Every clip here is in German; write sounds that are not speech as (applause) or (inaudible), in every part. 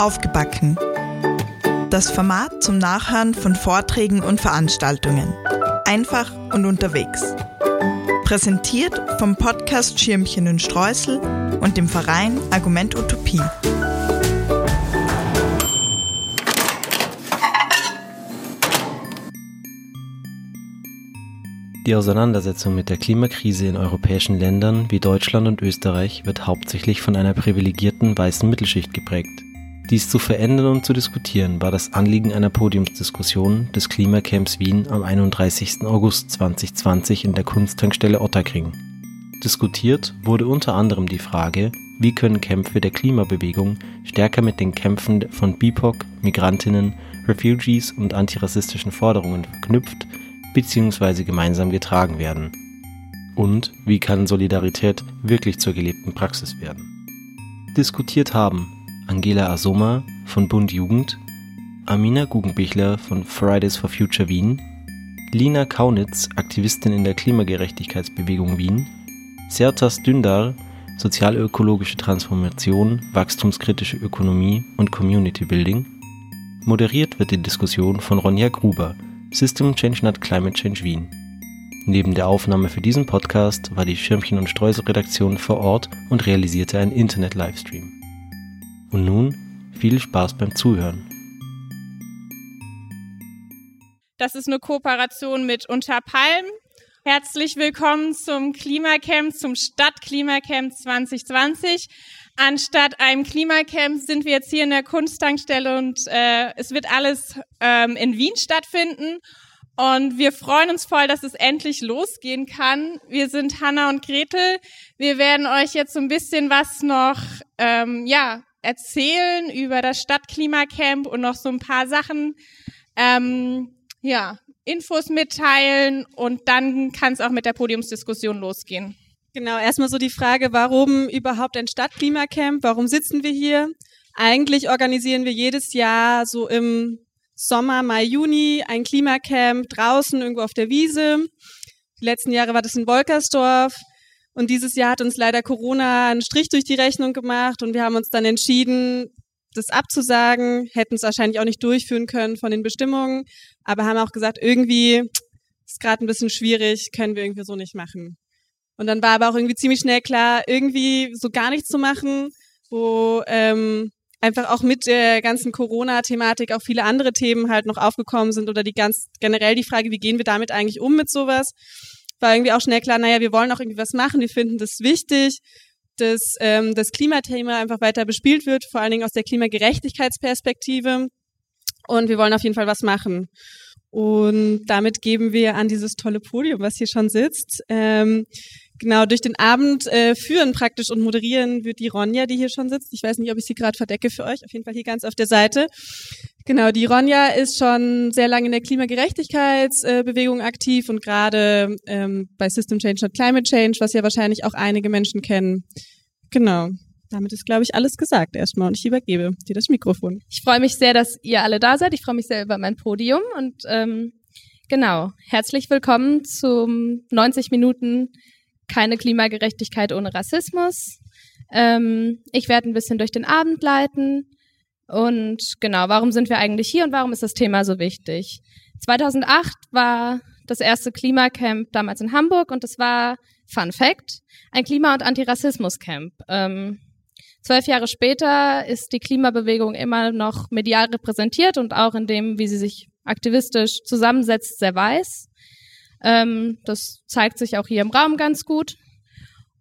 Aufgebacken. Das Format zum Nachhören von Vorträgen und Veranstaltungen. Einfach und unterwegs. Präsentiert vom Podcast Schirmchen und Streusel und dem Verein Argument Utopie. Die Auseinandersetzung mit der Klimakrise in europäischen Ländern wie Deutschland und Österreich wird hauptsächlich von einer privilegierten weißen Mittelschicht geprägt. Dies zu verändern und zu diskutieren war das Anliegen einer Podiumsdiskussion des Klimacamps Wien am 31. August 2020 in der Kunsttankstelle Ottakring. Diskutiert wurde unter anderem die Frage, wie können Kämpfe der Klimabewegung stärker mit den Kämpfen von BIPOC, Migrantinnen, Refugees und antirassistischen Forderungen verknüpft bzw. gemeinsam getragen werden? Und wie kann Solidarität wirklich zur gelebten Praxis werden? Diskutiert haben Angela Asoma von Bund Jugend, Amina Guggenbichler von Fridays for Future Wien, Lina Kaunitz, Aktivistin in der Klimagerechtigkeitsbewegung Wien, Sertas Dündar, sozialökologische Transformation, wachstumskritische Ökonomie und Community Building. Moderiert wird die Diskussion von Ronja Gruber, System Change Not Climate Change Wien. Neben der Aufnahme für diesen Podcast war die Schirmchen und Streusel Redaktion vor Ort und realisierte einen Internet-Livestream. Und nun viel Spaß beim Zuhören. Das ist eine Kooperation mit Unterpalm. Herzlich willkommen zum Klimacamp, zum Stadtklimacamp 2020. Anstatt einem Klimacamp sind wir jetzt hier in der Kunsttankstelle und äh, es wird alles ähm, in Wien stattfinden. Und wir freuen uns voll, dass es endlich losgehen kann. Wir sind Hanna und Gretel. Wir werden euch jetzt so ein bisschen was noch ähm, ja, erzählen über das Stadtklimacamp und noch so ein paar Sachen, ähm, ja, Infos mitteilen und dann kann es auch mit der Podiumsdiskussion losgehen. Genau, erstmal so die Frage, warum überhaupt ein Stadtklimacamp? Warum sitzen wir hier? Eigentlich organisieren wir jedes Jahr so im Sommer, Mai, Juni ein Klimacamp draußen irgendwo auf der Wiese. Die letzten Jahre war das in Wolkersdorf. Und dieses Jahr hat uns leider Corona einen Strich durch die Rechnung gemacht und wir haben uns dann entschieden, das abzusagen, hätten es wahrscheinlich auch nicht durchführen können von den Bestimmungen, aber haben auch gesagt, irgendwie ist gerade ein bisschen schwierig, können wir irgendwie so nicht machen. Und dann war aber auch irgendwie ziemlich schnell klar, irgendwie so gar nichts zu machen, wo ähm, einfach auch mit der ganzen Corona-Thematik auch viele andere Themen halt noch aufgekommen sind oder die ganz generell die Frage, wie gehen wir damit eigentlich um mit sowas, war irgendwie auch schnell klar, naja, wir wollen auch irgendwie was machen, wir finden das wichtig, dass ähm, das Klimathema einfach weiter bespielt wird, vor allen Dingen aus der Klimagerechtigkeitsperspektive. Und wir wollen auf jeden Fall was machen. Und damit geben wir an dieses tolle Podium, was hier schon sitzt, ähm, Genau, durch den Abend äh, führen praktisch und moderieren wird die Ronja, die hier schon sitzt. Ich weiß nicht, ob ich sie gerade verdecke für euch, auf jeden Fall hier ganz auf der Seite. Genau, die Ronja ist schon sehr lange in der Klimagerechtigkeitsbewegung äh, aktiv und gerade ähm, bei System Change Not Climate Change, was ja wahrscheinlich auch einige Menschen kennen. Genau. Damit ist, glaube ich, alles gesagt erstmal und ich übergebe dir das Mikrofon. Ich freue mich sehr, dass ihr alle da seid. Ich freue mich sehr über mein Podium und ähm, genau, herzlich willkommen zum 90 Minuten keine Klimagerechtigkeit ohne Rassismus. Ähm, ich werde ein bisschen durch den Abend leiten. Und genau, warum sind wir eigentlich hier und warum ist das Thema so wichtig? 2008 war das erste Klimacamp damals in Hamburg und es war, Fun Fact, ein Klima- und Antirassismus-Camp. Ähm, zwölf Jahre später ist die Klimabewegung immer noch medial repräsentiert und auch in dem, wie sie sich aktivistisch zusammensetzt, sehr weiß. Ähm, das zeigt sich auch hier im Raum ganz gut.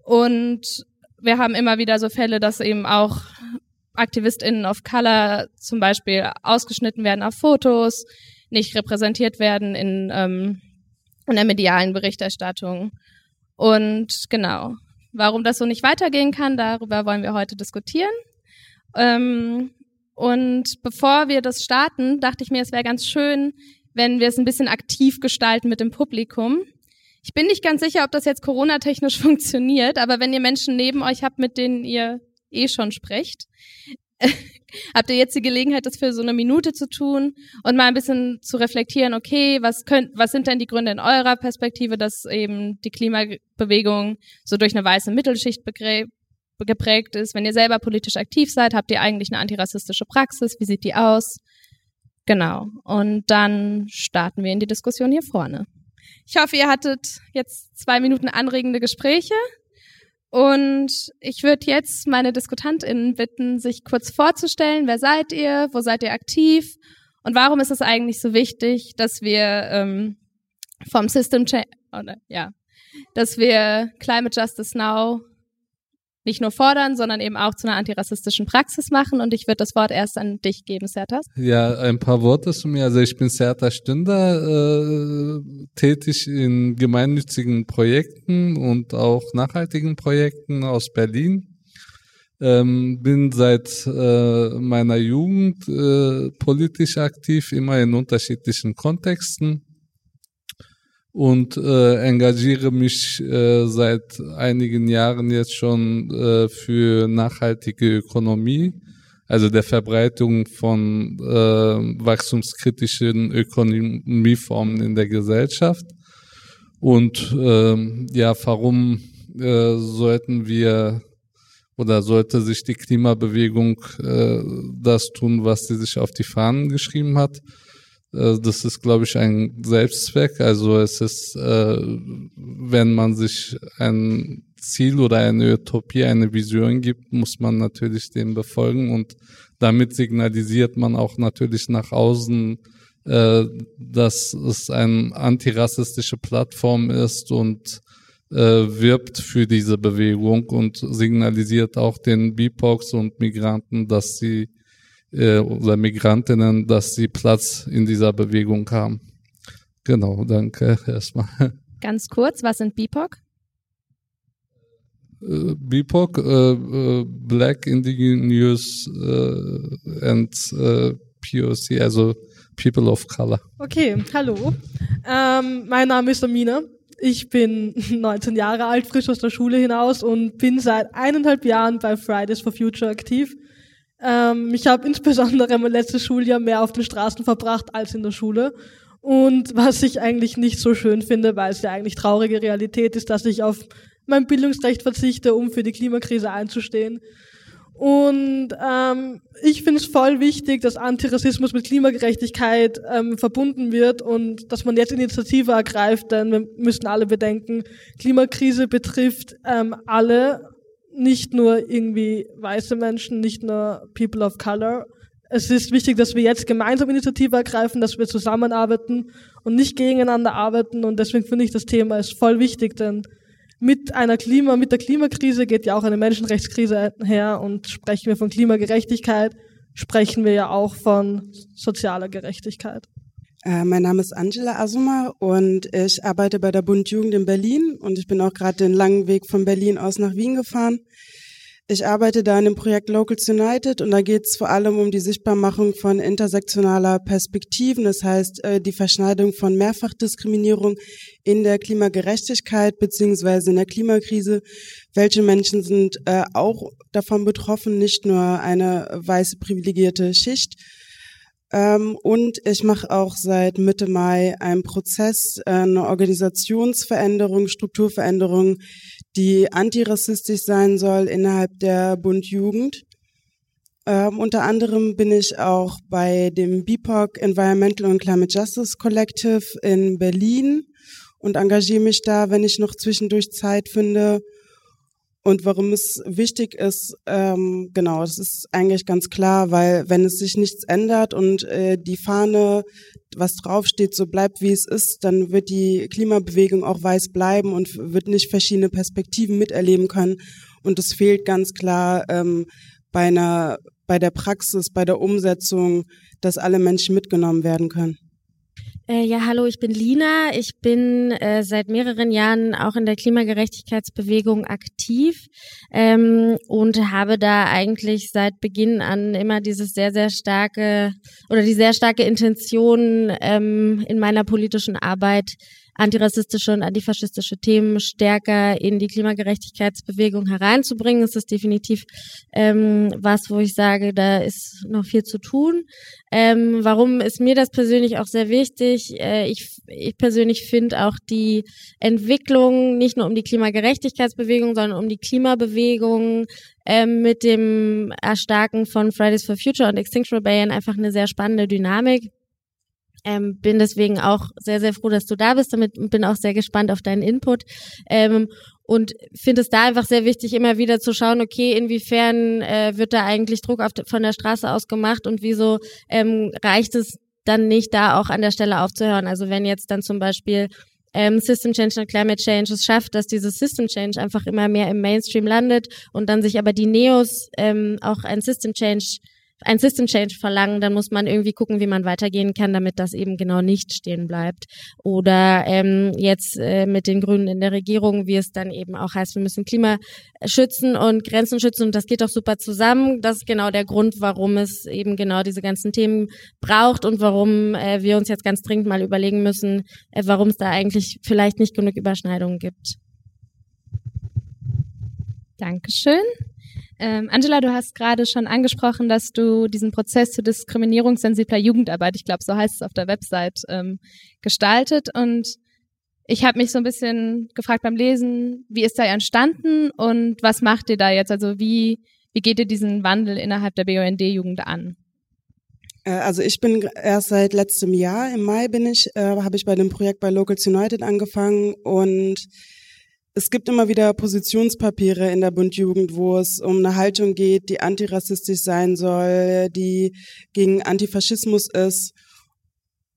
Und wir haben immer wieder so Fälle, dass eben auch AktivistInnen of Color zum Beispiel ausgeschnitten werden auf Fotos, nicht repräsentiert werden in, ähm, in der medialen Berichterstattung. Und genau, warum das so nicht weitergehen kann, darüber wollen wir heute diskutieren. Ähm, und bevor wir das starten, dachte ich mir, es wäre ganz schön, wenn wir es ein bisschen aktiv gestalten mit dem Publikum. Ich bin nicht ganz sicher, ob das jetzt Corona-technisch (laughs) funktioniert, aber wenn ihr Menschen neben euch habt, mit denen ihr eh schon sprecht, (laughs) habt ihr jetzt die Gelegenheit, das für so eine Minute zu tun und mal ein bisschen zu reflektieren, okay, was könnt, was sind denn die Gründe in eurer Perspektive, dass eben die Klimabewegung so durch eine weiße Mittelschicht geprägt ist. Wenn ihr selber politisch aktiv seid, habt ihr eigentlich eine antirassistische Praxis? Wie sieht die aus? Genau. Und dann starten wir in die Diskussion hier vorne. Ich hoffe, ihr hattet jetzt zwei Minuten anregende Gespräche. Und ich würde jetzt meine DiskutantInnen bitten, sich kurz vorzustellen. Wer seid ihr? Wo seid ihr aktiv? Und warum ist es eigentlich so wichtig, dass wir ähm, vom System Change, oder, ja, dass wir Climate Justice Now nicht nur fordern, sondern eben auch zu einer antirassistischen Praxis machen. Und ich würde das Wort erst an dich geben, Sertas. Ja, ein paar Worte zu mir. Also ich bin Serta Stünder, äh, tätig in gemeinnützigen Projekten und auch nachhaltigen Projekten aus Berlin. Ähm, bin seit äh, meiner Jugend äh, politisch aktiv, immer in unterschiedlichen Kontexten und äh, engagiere mich äh, seit einigen Jahren jetzt schon äh, für nachhaltige Ökonomie, also der Verbreitung von äh, wachstumskritischen Ökonomieformen in der Gesellschaft. Und äh, ja, warum äh, sollten wir oder sollte sich die Klimabewegung äh, das tun, was sie sich auf die Fahnen geschrieben hat? Äh, das ist, glaube ich, ein Selbstzweck. Also es ist, äh, wenn man sich ein Ziel oder eine Utopie, eine Vision gibt, muss man natürlich dem befolgen und damit signalisiert man auch natürlich nach außen, äh, dass es eine antirassistische Plattform ist und wirbt für diese Bewegung und signalisiert auch den BIPOCs und Migranten, dass sie äh, oder Migrantinnen, dass sie Platz in dieser Bewegung haben. Genau, danke erstmal. Ganz kurz, was sind BIPOC? Äh, BIPOC, äh, äh, Black Indigenous äh, and äh, POC, also People of Color. Okay, hallo. Ähm, mein Name ist Amina. Ich bin (laughs) 19 Jahre alt, frisch aus der Schule hinaus und bin seit eineinhalb Jahren bei Fridays for Future aktiv. Ähm, ich habe insbesondere mein letztes Schuljahr mehr auf den Straßen verbracht als in der Schule. Und was ich eigentlich nicht so schön finde, weil es ja eigentlich traurige Realität ist, dass ich auf mein Bildungsrecht verzichte, um für die Klimakrise einzustehen. Und ähm, ich finde es voll wichtig, dass Antirassismus mit Klimagerechtigkeit ähm, verbunden wird und dass man jetzt Initiative ergreift, denn wir müssen alle bedenken, Klimakrise betrifft ähm, alle nicht nur irgendwie weiße Menschen, nicht nur People of Color. Es ist wichtig, dass wir jetzt gemeinsam Initiative ergreifen, dass wir zusammenarbeiten und nicht gegeneinander arbeiten. Und deswegen finde ich das Thema ist voll wichtig, denn mit einer Klima, mit der Klimakrise geht ja auch eine Menschenrechtskrise her und sprechen wir von Klimagerechtigkeit, sprechen wir ja auch von sozialer Gerechtigkeit. Äh, mein Name ist Angela Asuma und ich arbeite bei der Bund Jugend in Berlin und ich bin auch gerade den langen Weg von Berlin aus nach Wien gefahren. Ich arbeite da in dem Projekt Locals United und da geht es vor allem um die Sichtbarmachung von intersektionaler Perspektiven, das heißt äh, die Verschneidung von Mehrfachdiskriminierung in der Klimagerechtigkeit beziehungsweise in der Klimakrise. Welche Menschen sind äh, auch davon betroffen, nicht nur eine weiße privilegierte Schicht, ähm, und ich mache auch seit Mitte Mai einen Prozess, äh, eine Organisationsveränderung, Strukturveränderung, die antirassistisch sein soll innerhalb der Bund Jugend. Ähm, unter anderem bin ich auch bei dem BIPOC Environmental and Climate Justice Collective in Berlin und engagiere mich da, wenn ich noch zwischendurch Zeit finde, und warum es wichtig ist, ähm, genau, das ist eigentlich ganz klar, weil wenn es sich nichts ändert und äh, die Fahne, was draufsteht, so bleibt, wie es ist, dann wird die Klimabewegung auch weiß bleiben und wird nicht verschiedene Perspektiven miterleben können. Und es fehlt ganz klar ähm, bei einer, bei der Praxis, bei der Umsetzung, dass alle Menschen mitgenommen werden können. Äh, ja, hallo, ich bin Lina. Ich bin äh, seit mehreren Jahren auch in der Klimagerechtigkeitsbewegung aktiv ähm, und habe da eigentlich seit Beginn an immer dieses sehr, sehr starke oder die sehr starke Intention ähm, in meiner politischen Arbeit antirassistische und antifaschistische Themen stärker in die Klimagerechtigkeitsbewegung hereinzubringen. Es ist definitiv ähm, was, wo ich sage, da ist noch viel zu tun. Ähm, warum ist mir das persönlich auch sehr wichtig? Äh, ich, ich persönlich finde auch die Entwicklung nicht nur um die Klimagerechtigkeitsbewegung, sondern um die Klimabewegung ähm, mit dem Erstarken von Fridays for Future und Extinction Rebellion einfach eine sehr spannende Dynamik. Ähm, bin deswegen auch sehr, sehr froh, dass du da bist damit bin auch sehr gespannt auf deinen Input. Ähm, und finde es da einfach sehr wichtig, immer wieder zu schauen, okay, inwiefern äh, wird da eigentlich Druck auf, von der Straße aus gemacht und wieso ähm, reicht es dann nicht, da auch an der Stelle aufzuhören. Also wenn jetzt dann zum Beispiel ähm, System Change und Climate Change es schafft, dass dieses System Change einfach immer mehr im Mainstream landet und dann sich aber die Neos ähm, auch ein System Change ein System Change verlangen, dann muss man irgendwie gucken, wie man weitergehen kann, damit das eben genau nicht stehen bleibt. Oder ähm, jetzt äh, mit den Grünen in der Regierung, wie es dann eben auch heißt, wir müssen Klima schützen und Grenzen schützen und das geht doch super zusammen. Das ist genau der Grund, warum es eben genau diese ganzen Themen braucht und warum äh, wir uns jetzt ganz dringend mal überlegen müssen, äh, warum es da eigentlich vielleicht nicht genug Überschneidungen gibt. Dankeschön. Ähm, Angela, du hast gerade schon angesprochen, dass du diesen Prozess zur diskriminierungssensibler Jugendarbeit, ich glaube, so heißt es auf der Website, ähm, gestaltet. Und ich habe mich so ein bisschen gefragt beim Lesen, wie ist da entstanden und was macht ihr da jetzt? Also wie, wie geht ihr diesen Wandel innerhalb der BUND-Jugend an? Äh, also ich bin erst seit letztem Jahr, im Mai bin ich, äh, habe ich bei dem Projekt bei Locals United angefangen und es gibt immer wieder Positionspapiere in der Bundjugend, wo es um eine Haltung geht, die antirassistisch sein soll, die gegen Antifaschismus ist.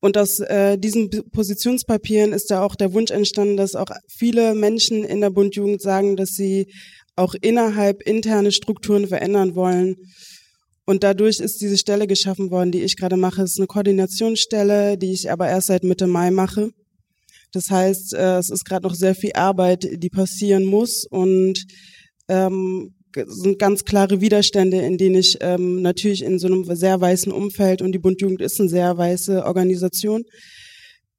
Und aus äh, diesen Positionspapieren ist da auch der Wunsch entstanden, dass auch viele Menschen in der Bundjugend sagen, dass sie auch innerhalb interne Strukturen verändern wollen. Und dadurch ist diese Stelle geschaffen worden, die ich gerade mache. Es ist eine Koordinationsstelle, die ich aber erst seit Mitte Mai mache. Das heißt, äh, es ist gerade noch sehr viel Arbeit, die passieren muss und ähm, sind ganz klare Widerstände, in denen ich ähm, natürlich in so einem sehr weißen Umfeld und die Bundjugend ist eine sehr weiße Organisation,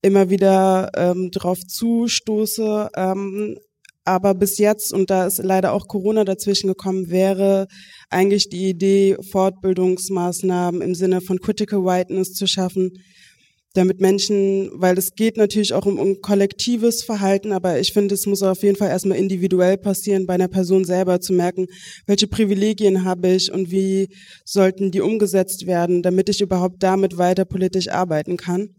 immer wieder ähm, drauf zustoße. Ähm, aber bis jetzt, und da ist leider auch Corona dazwischen gekommen, wäre eigentlich die Idee, Fortbildungsmaßnahmen im Sinne von Critical Whiteness zu schaffen, damit Menschen, weil es geht natürlich auch um, um kollektives Verhalten, aber ich finde, es muss auf jeden Fall erstmal individuell passieren, bei einer Person selber zu merken, welche Privilegien habe ich und wie sollten die umgesetzt werden, damit ich überhaupt damit weiter politisch arbeiten kann.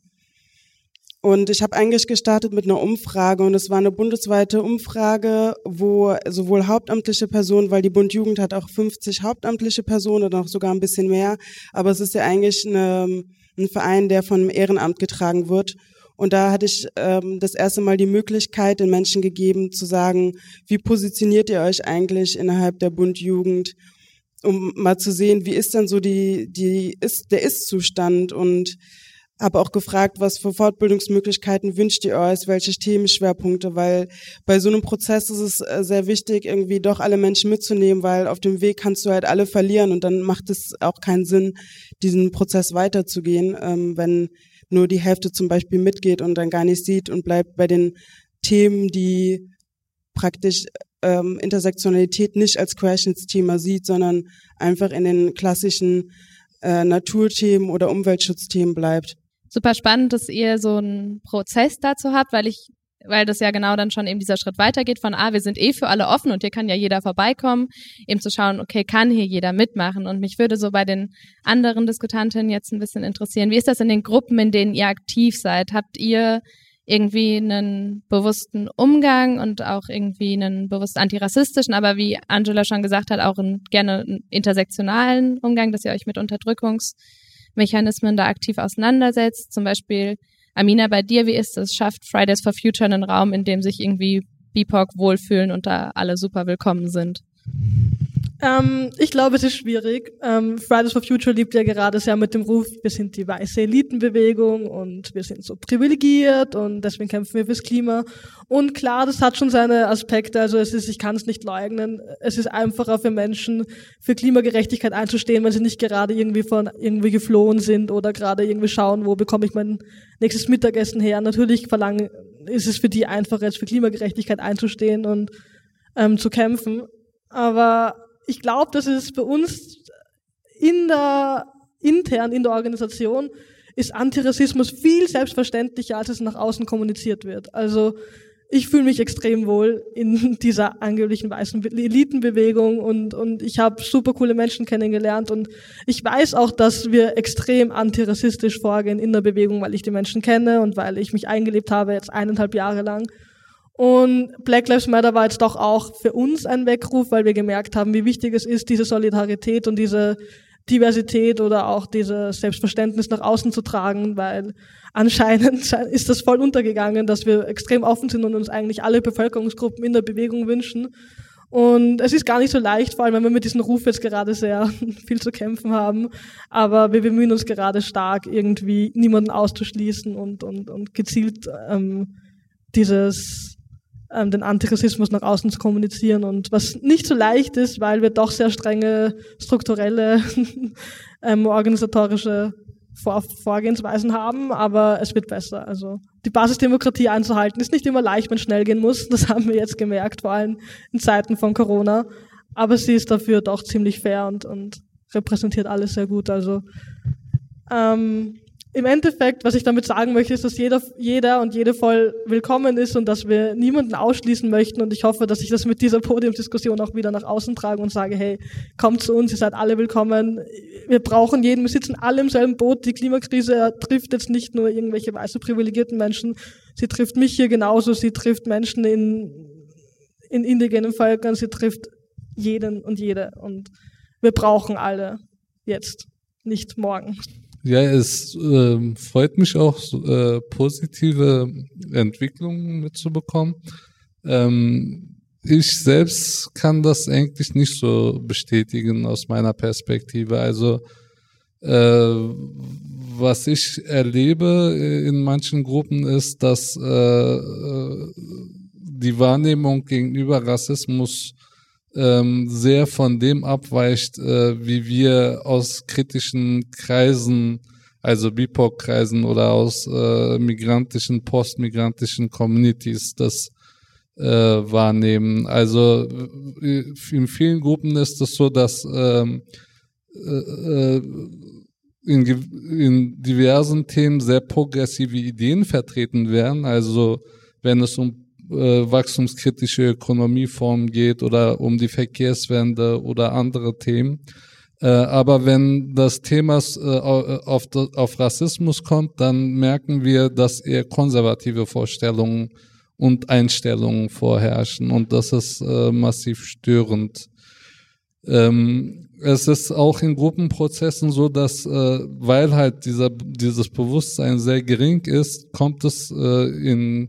Und ich habe eigentlich gestartet mit einer Umfrage und es war eine bundesweite Umfrage, wo sowohl hauptamtliche Personen, weil die Bund Jugend hat auch 50 hauptamtliche Personen oder noch sogar ein bisschen mehr, aber es ist ja eigentlich eine ein Verein, der von Ehrenamt getragen wird. Und da hatte ich ähm, das erste Mal die Möglichkeit, den Menschen gegeben zu sagen, wie positioniert ihr euch eigentlich innerhalb der Bundjugend, um mal zu sehen, wie ist denn so die, die ist, der Ist-Zustand und habe auch gefragt, was für Fortbildungsmöglichkeiten wünscht ihr euch, welche Themenschwerpunkte, weil bei so einem Prozess ist es äh, sehr wichtig, irgendwie doch alle Menschen mitzunehmen, weil auf dem Weg kannst du halt alle verlieren und dann macht es auch keinen Sinn, diesen Prozess weiterzugehen, ähm, wenn nur die Hälfte zum Beispiel mitgeht und dann gar nicht sieht und bleibt bei den Themen, die praktisch ähm, Intersektionalität nicht als Querschnittsthema sieht, sondern einfach in den klassischen äh, Naturthemen oder Umweltschutzthemen bleibt super spannend, dass ihr so einen Prozess dazu habt, weil ich, weil das ja genau dann schon eben dieser Schritt weitergeht von, ah, wir sind eh für alle offen und hier kann ja jeder vorbeikommen, eben zu schauen, okay, kann hier jeder mitmachen? Und mich würde so bei den anderen Diskutantinnen jetzt ein bisschen interessieren, wie ist das in den Gruppen, in denen ihr aktiv seid? Habt ihr irgendwie einen bewussten Umgang und auch irgendwie einen bewusst antirassistischen, aber wie Angela schon gesagt hat, auch einen gerne intersektionalen Umgang, dass ihr euch mit Unterdrückungs- Mechanismen da aktiv auseinandersetzt. Zum Beispiel, Amina, bei dir, wie ist es? Schafft Fridays for Future einen Raum, in dem sich irgendwie BIPOC wohlfühlen und da alle super willkommen sind? Ähm, ich glaube, es ist schwierig. Ähm, Fridays for Future liebt ja gerade sehr mit dem Ruf, wir sind die weiße Elitenbewegung und wir sind so privilegiert und deswegen kämpfen wir fürs Klima. Und klar, das hat schon seine Aspekte. Also es ist, ich kann es nicht leugnen. Es ist einfacher für Menschen, für Klimagerechtigkeit einzustehen, wenn sie nicht gerade irgendwie von irgendwie geflohen sind oder gerade irgendwie schauen, wo bekomme ich mein nächstes Mittagessen her. Natürlich verlangen ist es für die einfacher, jetzt für Klimagerechtigkeit einzustehen und ähm, zu kämpfen. Aber ich glaube, dass es bei uns in der, intern in der Organisation ist Antirassismus viel selbstverständlicher, als es nach außen kommuniziert wird. Also ich fühle mich extrem wohl in (laughs) dieser angeblichen weißen Elitenbewegung und, und ich habe super coole Menschen kennengelernt und ich weiß auch, dass wir extrem antirassistisch vorgehen in der Bewegung, weil ich die Menschen kenne und weil ich mich eingelebt habe jetzt eineinhalb Jahre lang. Und Black Lives Matter war jetzt doch auch für uns ein Weckruf, weil wir gemerkt haben, wie wichtig es ist, diese Solidarität und diese Diversität oder auch dieses Selbstverständnis nach außen zu tragen, weil anscheinend (laughs) ist das voll untergegangen, dass wir extrem offen sind und uns eigentlich alle Bevölkerungsgruppen in der Bewegung wünschen. Und es ist gar nicht so leicht, vor allem wenn wir mit diesem Ruf jetzt gerade sehr (laughs) viel zu kämpfen haben. Aber wir bemühen uns gerade stark, irgendwie niemanden auszuschließen und, und, und gezielt ähm, dieses ähm, den Antirassismus nach außen zu kommunizieren und was nicht so leicht ist, weil wir doch sehr strenge strukturelle (laughs) ähm, organisatorische Vor Vorgehensweisen haben, aber es wird besser. Also die Basisdemokratie einzuhalten ist nicht immer leicht, wenn es schnell gehen muss. Das (laughs) haben wir jetzt gemerkt, vor allem in Zeiten von Corona. Aber sie ist dafür doch ziemlich fair und, und repräsentiert alles sehr gut. Also ähm, im Endeffekt, was ich damit sagen möchte, ist, dass jeder, jeder und jede voll willkommen ist und dass wir niemanden ausschließen möchten. Und ich hoffe, dass ich das mit dieser Podiumsdiskussion auch wieder nach außen trage und sage, hey, kommt zu uns, ihr seid alle willkommen. Wir brauchen jeden, wir sitzen alle im selben Boot. Die Klimakrise trifft jetzt nicht nur irgendwelche weiße privilegierten Menschen. Sie trifft mich hier genauso. Sie trifft Menschen in, in indigenen Völkern. Sie trifft jeden und jede. Und wir brauchen alle jetzt, nicht morgen. Ja, es äh, freut mich auch, äh, positive Entwicklungen mitzubekommen. Ähm, ich selbst kann das eigentlich nicht so bestätigen aus meiner Perspektive. Also äh, was ich erlebe in manchen Gruppen ist, dass äh, die Wahrnehmung gegenüber Rassismus ähm, sehr von dem abweicht, äh, wie wir aus kritischen Kreisen, also BIPOC-Kreisen oder aus äh, migrantischen, postmigrantischen Communities das äh, wahrnehmen. Also äh, in vielen Gruppen ist es so, dass ähm, äh, äh, in, in diversen Themen sehr progressive Ideen vertreten werden. Also wenn es um äh, wachstumskritische Ökonomieformen geht oder um die Verkehrswende oder andere Themen. Äh, aber wenn das Thema äh, auf, Rassismus kommt, dann merken wir, dass eher konservative Vorstellungen und Einstellungen vorherrschen und das ist massiv störend. Ähm, es ist auch in Gruppenprozessen so, dass, äh, weil halt dieser, dieses Bewusstsein sehr gering ist, kommt es äh, in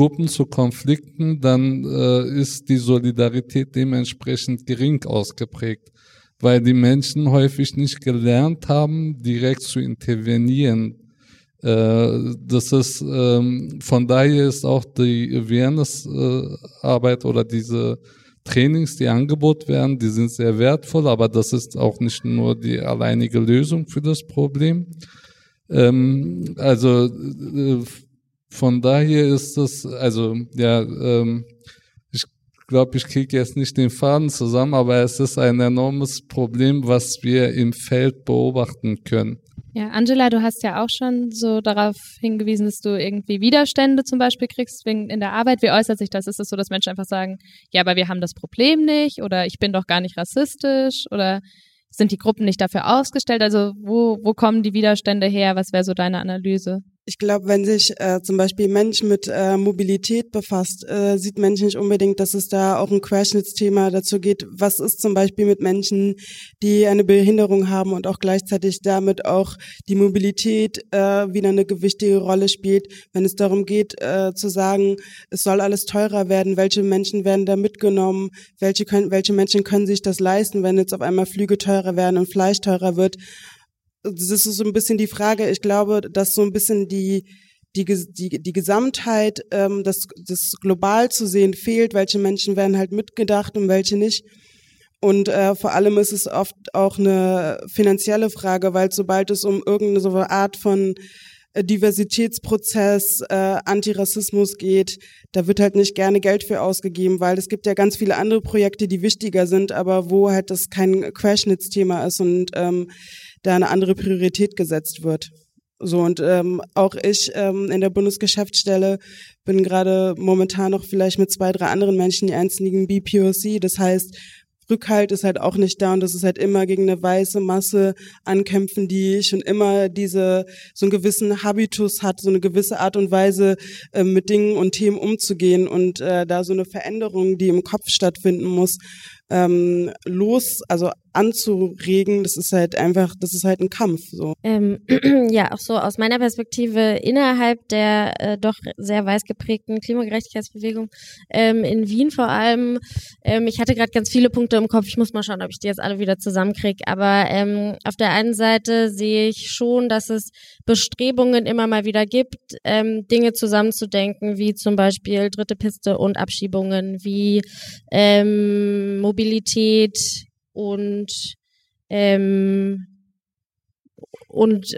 Gruppen zu Konflikten, dann äh, ist die Solidarität dementsprechend gering ausgeprägt, weil die Menschen häufig nicht gelernt haben, direkt zu intervenieren. Äh, das ist ähm, von daher ist auch die Awareness-Arbeit äh, oder diese Trainings, die angeboten werden, die sind sehr wertvoll, aber das ist auch nicht nur die alleinige Lösung für das Problem. Ähm, also äh, von daher ist das, also ja, ähm, ich glaube, ich kriege jetzt nicht den Faden zusammen, aber es ist ein enormes Problem, was wir im Feld beobachten können. Ja, Angela, du hast ja auch schon so darauf hingewiesen, dass du irgendwie Widerstände zum Beispiel kriegst wegen in der Arbeit. Wie äußert sich das? Ist es so, dass Menschen einfach sagen, ja, aber wir haben das Problem nicht oder ich bin doch gar nicht rassistisch oder sind die Gruppen nicht dafür ausgestellt? Also wo, wo kommen die Widerstände her? Was wäre so deine Analyse? Ich glaube, wenn sich äh, zum Beispiel Mensch mit äh, Mobilität befasst, äh, sieht Mensch nicht unbedingt, dass es da auch ein Querschnittsthema dazu geht. Was ist zum Beispiel mit Menschen, die eine Behinderung haben und auch gleichzeitig damit auch die Mobilität äh, wieder eine gewichtige Rolle spielt, wenn es darum geht äh, zu sagen, es soll alles teurer werden, welche Menschen werden da mitgenommen, welche, können, welche Menschen können sich das leisten, wenn jetzt auf einmal Flüge teurer werden und Fleisch teurer wird das ist so ein bisschen die Frage. Ich glaube, dass so ein bisschen die die, die, die Gesamtheit, ähm, das, das global zu sehen fehlt. Welche Menschen werden halt mitgedacht und welche nicht. Und äh, vor allem ist es oft auch eine finanzielle Frage, weil sobald es um irgendeine so Art von äh, Diversitätsprozess, äh, Antirassismus geht, da wird halt nicht gerne Geld für ausgegeben, weil es gibt ja ganz viele andere Projekte, die wichtiger sind, aber wo halt das kein Querschnittsthema ist und ähm, da eine andere Priorität gesetzt wird. So und ähm, auch ich ähm, in der Bundesgeschäftsstelle bin gerade momentan noch vielleicht mit zwei, drei anderen Menschen die einzigen BPOC. Das heißt, Rückhalt ist halt auch nicht da und das ist halt immer gegen eine weiße Masse ankämpfen, die schon immer diese so einen gewissen Habitus hat, so eine gewisse Art und Weise äh, mit Dingen und Themen umzugehen und äh, da so eine Veränderung, die im Kopf stattfinden muss, ähm, los, also anzuregen, das ist halt einfach, das ist halt ein Kampf. So. Ähm, (clears throat) ja, auch so aus meiner Perspektive innerhalb der äh, doch sehr weiß geprägten Klimagerechtigkeitsbewegung ähm, in Wien vor allem. Ähm, ich hatte gerade ganz viele Punkte im Kopf. Ich muss mal schauen, ob ich die jetzt alle wieder zusammenkriege. Aber ähm, auf der einen Seite sehe ich schon, dass es Bestrebungen immer mal wieder gibt, ähm, Dinge zusammenzudenken, wie zum Beispiel dritte Piste und Abschiebungen, wie ähm, Mobilität und ähm, und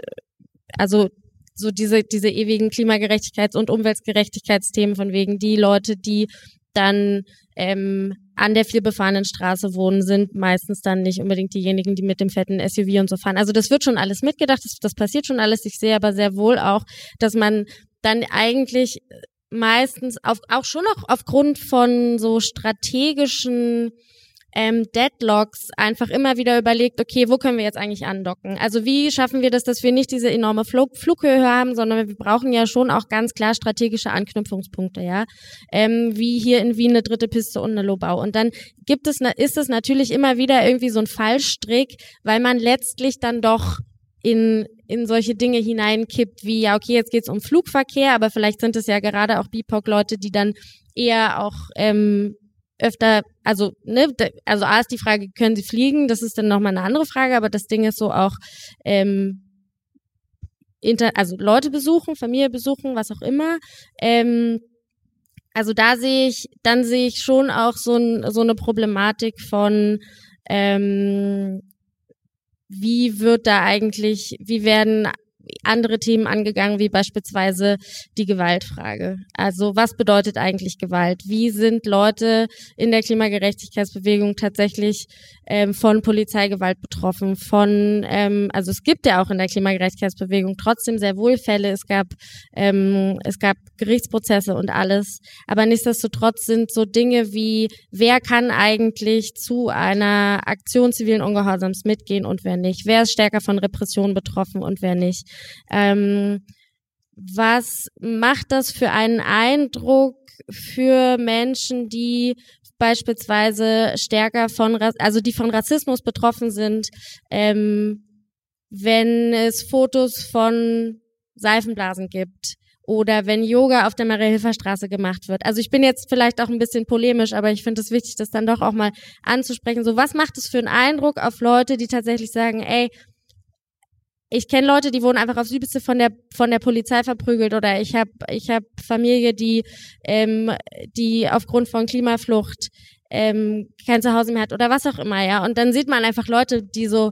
also so diese diese ewigen Klimagerechtigkeits- und Umweltgerechtigkeitsthemen von wegen die Leute, die dann ähm, an der vielbefahrenen Straße wohnen, sind meistens dann nicht unbedingt diejenigen, die mit dem fetten SUV und so fahren. Also das wird schon alles mitgedacht, das, das passiert schon alles. Ich sehe aber sehr wohl auch, dass man dann eigentlich meistens auf, auch schon auch aufgrund von so strategischen ähm, Deadlocks einfach immer wieder überlegt, okay, wo können wir jetzt eigentlich andocken? Also wie schaffen wir das, dass wir nicht diese enorme Flug Flughöhe haben, sondern wir brauchen ja schon auch ganz klar strategische Anknüpfungspunkte, ja. Ähm, wie hier in Wien eine dritte Piste und eine Lobau. Und dann gibt es, ist es natürlich immer wieder irgendwie so ein Fallstrick, weil man letztlich dann doch in, in solche Dinge hineinkippt, wie, ja, okay, jetzt geht's um Flugverkehr, aber vielleicht sind es ja gerade auch BIPOC-Leute, die dann eher auch ähm, öfter, also, ne, also A ist die Frage, können sie fliegen? Das ist dann nochmal eine andere Frage, aber das Ding ist so auch, ähm, inter, also Leute besuchen, Familie besuchen, was auch immer. Ähm, also da sehe ich, dann sehe ich schon auch so, ein, so eine Problematik von, ähm, wie wird da eigentlich, wie werden andere Themen angegangen, wie beispielsweise die Gewaltfrage. Also was bedeutet eigentlich Gewalt? Wie sind Leute in der Klimagerechtigkeitsbewegung tatsächlich ähm, von Polizeigewalt betroffen? Von, ähm, also es gibt ja auch in der Klimagerechtigkeitsbewegung trotzdem sehr wohl Fälle. Es gab, ähm, es gab Gerichtsprozesse und alles. Aber nichtsdestotrotz sind so Dinge wie, wer kann eigentlich zu einer Aktion zivilen Ungehorsams mitgehen und wer nicht? Wer ist stärker von Repression betroffen und wer nicht? Ähm, was macht das für einen Eindruck für Menschen, die beispielsweise stärker von, also die von Rassismus betroffen sind, ähm, wenn es Fotos von Seifenblasen gibt oder wenn Yoga auf der Maria-Hilfer-Straße gemacht wird. Also ich bin jetzt vielleicht auch ein bisschen polemisch, aber ich finde es wichtig, das dann doch auch mal anzusprechen. So, was macht es für einen Eindruck auf Leute, die tatsächlich sagen, ey, ich kenne Leute, die wurden einfach aufs Übelste von der von der Polizei verprügelt oder ich habe ich hab Familie, die ähm, die aufgrund von Klimaflucht ähm, kein Zuhause mehr hat oder was auch immer, ja. Und dann sieht man einfach Leute, die so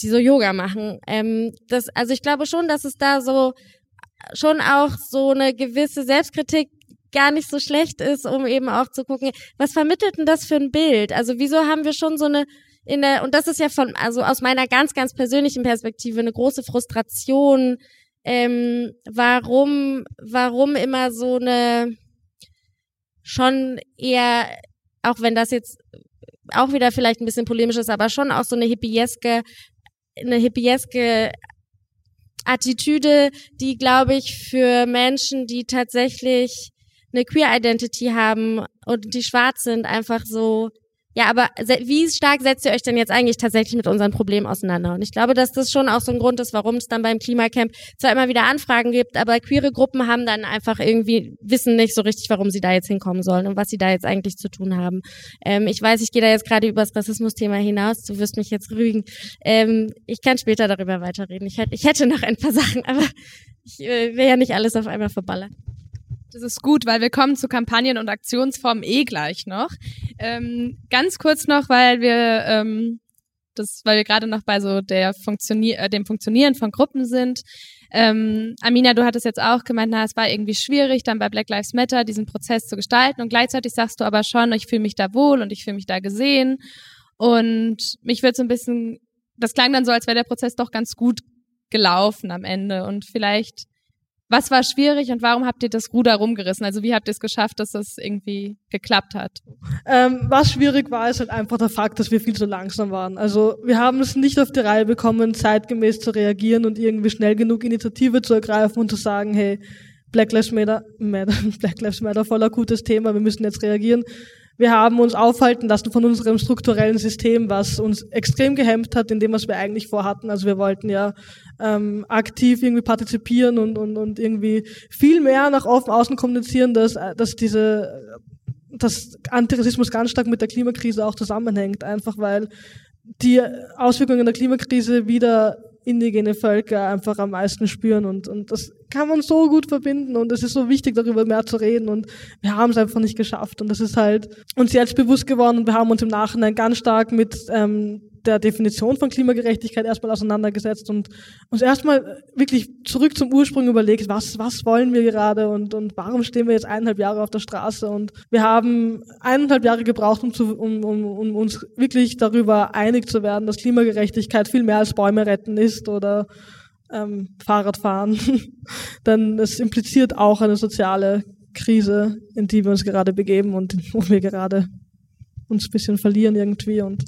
die so Yoga machen. Ähm, das, also ich glaube schon, dass es da so schon auch so eine gewisse Selbstkritik gar nicht so schlecht ist, um eben auch zu gucken, was vermittelt denn das für ein Bild? Also wieso haben wir schon so eine in der, und das ist ja von, also aus meiner ganz, ganz persönlichen Perspektive eine große Frustration, ähm, warum, warum immer so eine schon eher, auch wenn das jetzt auch wieder vielleicht ein bisschen polemisch ist, aber schon auch so eine hippieske, eine hippieske Attitüde, die, glaube ich, für Menschen, die tatsächlich eine Queer Identity haben und die schwarz sind, einfach so ja, aber wie stark setzt ihr euch denn jetzt eigentlich tatsächlich mit unseren Problemen auseinander? Und ich glaube, dass das schon auch so ein Grund ist, warum es dann beim Klimacamp zwar immer wieder Anfragen gibt, aber queere Gruppen haben dann einfach irgendwie, wissen nicht so richtig, warum sie da jetzt hinkommen sollen und was sie da jetzt eigentlich zu tun haben. Ähm, ich weiß, ich gehe da jetzt gerade über das Rassismus-Thema hinaus, du wirst mich jetzt rügen. Ähm, ich kann später darüber weiterreden. Ich hätte, ich hätte noch ein paar Sachen, aber ich äh, will ja nicht alles auf einmal verballern. Das ist gut, weil wir kommen zu Kampagnen und Aktionsformen eh gleich noch. Ähm, ganz kurz noch, weil wir ähm, das, weil wir gerade noch bei so der Funktionier äh, dem Funktionieren von Gruppen sind. Ähm, Amina, du hattest jetzt auch gemeint, na, es war irgendwie schwierig, dann bei Black Lives Matter diesen Prozess zu gestalten und gleichzeitig sagst du aber schon, ich fühle mich da wohl und ich fühle mich da gesehen und mich wird so ein bisschen, das klang dann so, als wäre der Prozess doch ganz gut gelaufen am Ende und vielleicht was war schwierig und warum habt ihr das Ruder rumgerissen? Also wie habt ihr es geschafft, dass das irgendwie geklappt hat? Ähm, was schwierig war, ist halt einfach der Fakt, dass wir viel zu langsam waren. Also wir haben es nicht auf die Reihe bekommen, zeitgemäß zu reagieren und irgendwie schnell genug Initiative zu ergreifen und zu sagen, hey, Black Lives Matter, Matter (laughs) Black Lives Matter voll akutes Thema, wir müssen jetzt reagieren. Wir haben uns aufhalten lassen von unserem strukturellen System, was uns extrem gehemmt hat in dem, was wir eigentlich vorhatten. Also wir wollten ja ähm, aktiv irgendwie partizipieren und, und, und irgendwie viel mehr nach offen außen kommunizieren, dass, dass diese dass Antirassismus ganz stark mit der Klimakrise auch zusammenhängt, einfach weil die Auswirkungen der Klimakrise wieder indigene Völker einfach am meisten spüren und, und das kann man so gut verbinden und es ist so wichtig, darüber mehr zu reden und wir haben es einfach nicht geschafft und das ist halt uns jetzt bewusst geworden und wir haben uns im Nachhinein ganz stark mit ähm, der Definition von Klimagerechtigkeit erstmal auseinandergesetzt und uns erstmal wirklich zurück zum Ursprung überlegt, was, was wollen wir gerade und, und warum stehen wir jetzt eineinhalb Jahre auf der Straße? Und wir haben eineinhalb Jahre gebraucht, um, zu, um, um, um uns wirklich darüber einig zu werden, dass Klimagerechtigkeit viel mehr als Bäume retten ist oder ähm, Fahrradfahren, (laughs) denn es impliziert auch eine soziale Krise, in die wir uns gerade begeben und wo wir gerade uns ein bisschen verlieren irgendwie und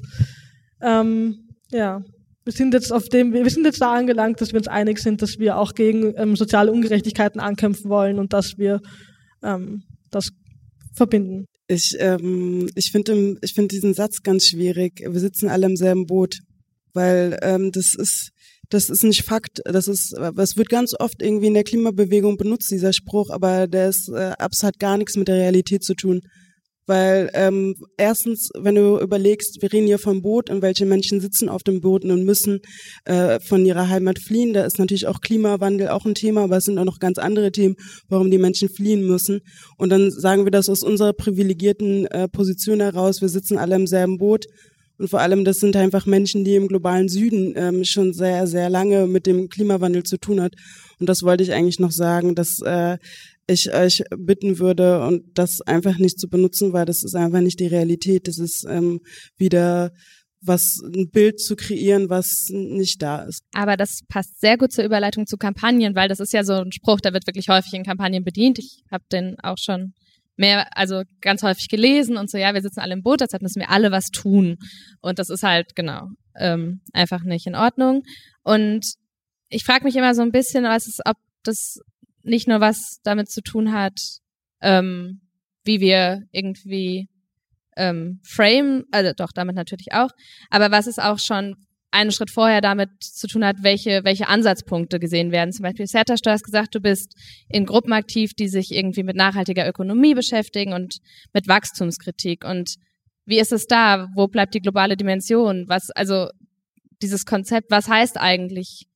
ähm, ja, wir sind jetzt auf dem, wir sind jetzt da angelangt, dass wir uns einig sind, dass wir auch gegen ähm, soziale Ungerechtigkeiten ankämpfen wollen und dass wir ähm, das verbinden. Ich, ähm, ich finde ich finde diesen Satz ganz schwierig. Wir sitzen alle im selben Boot, weil ähm, das ist das ist nicht Fakt. Das ist, es wird ganz oft irgendwie in der Klimabewegung benutzt, dieser Spruch, aber der ist, äh, Abs hat gar nichts mit der Realität zu tun. Weil ähm, erstens, wenn du überlegst, wir reden hier vom Boot und welche Menschen sitzen auf dem Boot und müssen äh, von ihrer Heimat fliehen, da ist natürlich auch Klimawandel auch ein Thema, aber es sind auch noch ganz andere Themen, warum die Menschen fliehen müssen. Und dann sagen wir das aus unserer privilegierten äh, Position heraus, wir sitzen alle im selben Boot. Und vor allem, das sind einfach Menschen, die im globalen Süden ähm, schon sehr, sehr lange mit dem Klimawandel zu tun hat. Und das wollte ich eigentlich noch sagen, dass äh, ich euch bitten würde und das einfach nicht zu benutzen, weil das ist einfach nicht die Realität. Das ist ähm, wieder was ein Bild zu kreieren, was nicht da ist. Aber das passt sehr gut zur Überleitung zu Kampagnen, weil das ist ja so ein Spruch, der wird wirklich häufig in Kampagnen bedient. Ich habe den auch schon mehr, also ganz häufig gelesen und so, ja, wir sitzen alle im Boot, deshalb müssen wir alle was tun. Und das ist halt, genau, ähm, einfach nicht in Ordnung. Und ich frage mich immer so ein bisschen, was ist, ob das nicht nur was damit zu tun hat, ähm, wie wir irgendwie ähm, frame, also doch, damit natürlich auch, aber was es auch schon einen Schritt vorher damit zu tun hat, welche, welche Ansatzpunkte gesehen werden. Zum Beispiel Sertasch, du hast gesagt, du bist in Gruppen aktiv, die sich irgendwie mit nachhaltiger Ökonomie beschäftigen und mit Wachstumskritik. Und wie ist es da? Wo bleibt die globale Dimension? Was, also dieses Konzept, was heißt eigentlich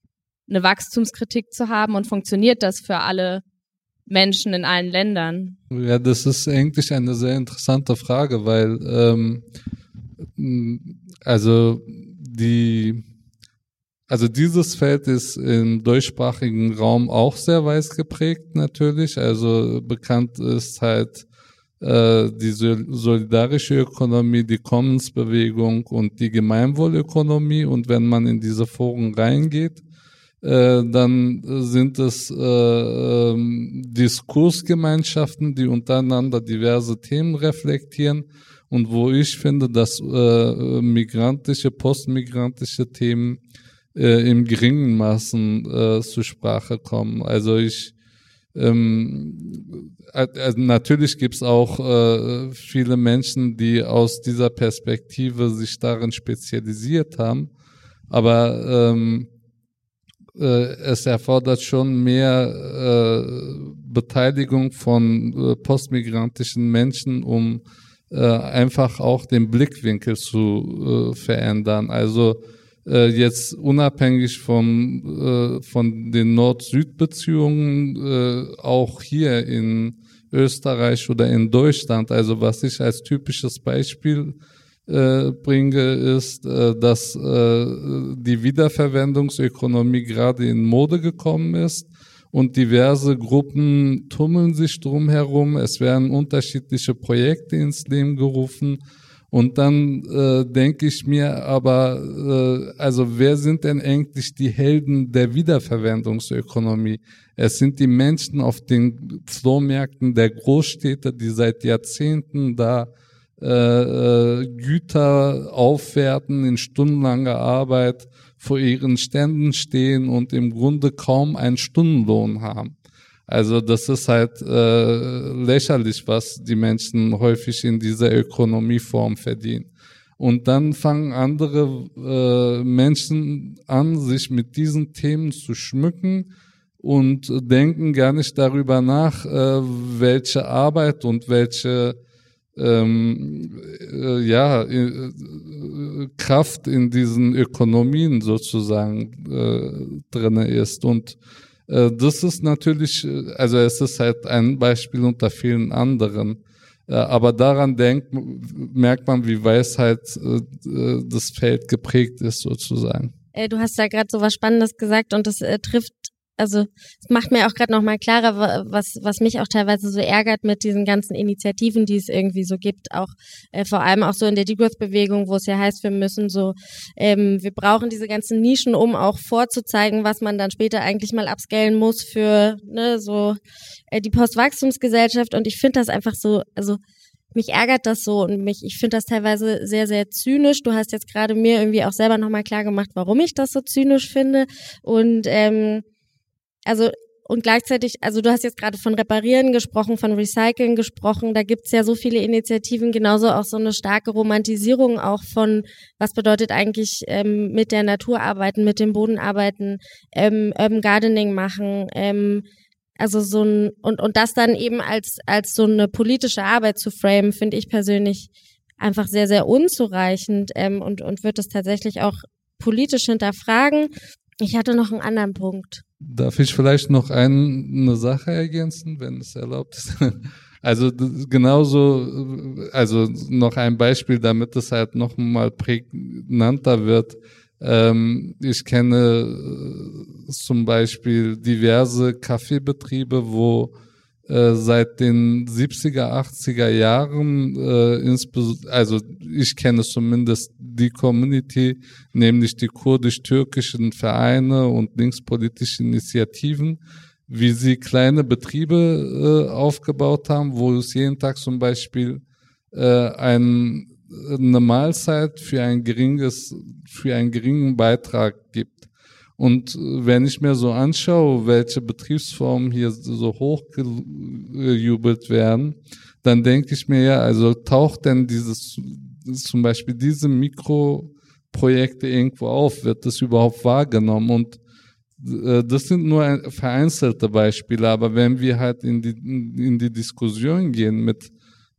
eine Wachstumskritik zu haben und funktioniert das für alle Menschen in allen Ländern? Ja, das ist eigentlich eine sehr interessante Frage, weil ähm, also die also dieses Feld ist im deutschsprachigen Raum auch sehr weiß geprägt natürlich. Also bekannt ist halt äh, die solidarische Ökonomie, die Commons-Bewegung und die Gemeinwohlökonomie. Und wenn man in diese Foren reingeht, dann sind es äh, ähm, Diskursgemeinschaften, die untereinander diverse Themen reflektieren und wo ich finde, dass äh, migrantische, postmigrantische Themen äh, im geringen Maßen äh, zur Sprache kommen. Also ich ähm, also natürlich gibt es auch äh, viele Menschen, die aus dieser Perspektive sich darin spezialisiert haben, aber ähm, äh, es erfordert schon mehr äh, Beteiligung von äh, postmigrantischen Menschen, um äh, einfach auch den Blickwinkel zu äh, verändern. Also äh, jetzt unabhängig vom, von den Nord-Süd-Beziehungen, auch hier in Österreich oder in Deutschland, also was ich als typisches Beispiel äh, bringe, ist, äh, dass äh, die Wiederverwendungsökonomie gerade in Mode gekommen ist und diverse Gruppen tummeln sich drumherum. Es werden unterschiedliche Projekte ins Leben gerufen. Und dann äh, denke ich mir aber, äh, also wer sind denn eigentlich die Helden der Wiederverwendungsökonomie? Es sind die Menschen auf den Flohmärkten der Großstädte, die seit Jahrzehnten da äh, äh, Güter aufwerten in stundenlanger Arbeit vor ihren Ständen stehen und im Grunde kaum einen Stundenlohn haben. Also das ist halt äh, lächerlich, was die Menschen häufig in dieser Ökonomieform verdienen. Und dann fangen andere äh, Menschen an, sich mit diesen Themen zu schmücken und denken gar nicht darüber nach, äh, welche Arbeit und welche ähm, äh, ja, äh, Kraft in diesen Ökonomien sozusagen äh, drinne ist. Und äh, das ist natürlich, äh, also es ist halt ein Beispiel unter vielen anderen. Äh, aber daran denkt, merkt man, wie Weisheit äh, das Feld geprägt ist sozusagen. Du hast da gerade so was Spannendes gesagt und das äh, trifft also es macht mir auch gerade nochmal klarer, was, was mich auch teilweise so ärgert mit diesen ganzen Initiativen, die es irgendwie so gibt, auch äh, vor allem auch so in der Degrowth-Bewegung, wo es ja heißt, wir müssen so, ähm, wir brauchen diese ganzen Nischen, um auch vorzuzeigen, was man dann später eigentlich mal upscalen muss für ne, so äh, die Postwachstumsgesellschaft. Und ich finde das einfach so, also mich ärgert das so und mich, ich finde das teilweise sehr, sehr zynisch. Du hast jetzt gerade mir irgendwie auch selber nochmal klar gemacht, warum ich das so zynisch finde. Und ähm, also und gleichzeitig, also du hast jetzt gerade von Reparieren gesprochen, von Recyceln gesprochen, da gibt's ja so viele Initiativen, genauso auch so eine starke Romantisierung auch von, was bedeutet eigentlich ähm, mit der Natur arbeiten, mit dem Boden arbeiten, ähm, Urban Gardening machen, ähm, also so ein, und, und das dann eben als, als so eine politische Arbeit zu framen, finde ich persönlich einfach sehr, sehr unzureichend ähm, und, und wird es tatsächlich auch politisch hinterfragen. Ich hatte noch einen anderen Punkt. Darf ich vielleicht noch ein, eine Sache ergänzen, wenn es erlaubt ist? (laughs) Also genauso, also noch ein Beispiel, damit es halt noch mal prägnanter wird. Ähm, ich kenne äh, zum Beispiel diverse Kaffeebetriebe, wo seit den 70er, 80er Jahren, äh, also ich kenne zumindest die Community, nämlich die kurdisch-türkischen Vereine und linkspolitische Initiativen, wie sie kleine Betriebe äh, aufgebaut haben, wo es jeden Tag zum Beispiel äh, ein, eine Mahlzeit für ein geringes, für einen geringen Beitrag gibt. Und wenn ich mir so anschaue, welche Betriebsformen hier so hochgejubelt werden, dann denke ich mir ja, also taucht denn dieses, zum Beispiel diese Mikroprojekte irgendwo auf? Wird das überhaupt wahrgenommen? Und äh, das sind nur vereinzelte Beispiele, aber wenn wir halt in die, in die Diskussion gehen mit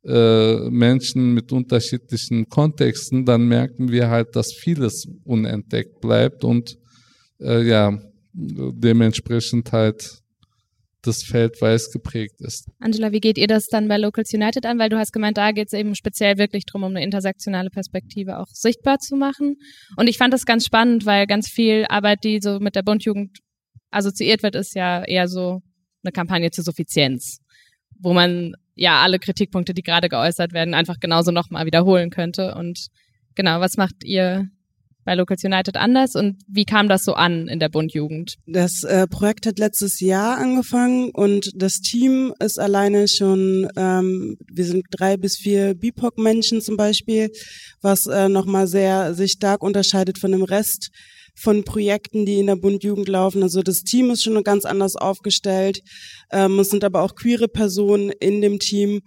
äh, Menschen mit unterschiedlichen Kontexten, dann merken wir halt, dass vieles unentdeckt bleibt und äh, ja, dementsprechend halt das Feld weiß geprägt ist. Angela, wie geht ihr das dann bei Locals United an? Weil du hast gemeint, da geht es eben speziell wirklich darum, um eine intersektionale Perspektive auch sichtbar zu machen. Und ich fand das ganz spannend, weil ganz viel Arbeit, die so mit der Bundjugend assoziiert wird, ist ja eher so eine Kampagne zur Suffizienz, wo man ja alle Kritikpunkte, die gerade geäußert werden, einfach genauso nochmal wiederholen könnte. Und genau, was macht ihr bei Locals United anders und wie kam das so an in der Bundjugend? Das äh, Projekt hat letztes Jahr angefangen und das Team ist alleine schon, ähm, wir sind drei bis vier BIPOC-Menschen zum Beispiel, was äh, nochmal sehr sich stark unterscheidet von dem Rest von Projekten, die in der Bundjugend laufen. Also das Team ist schon ganz anders aufgestellt. Ähm, es sind aber auch queere Personen in dem Team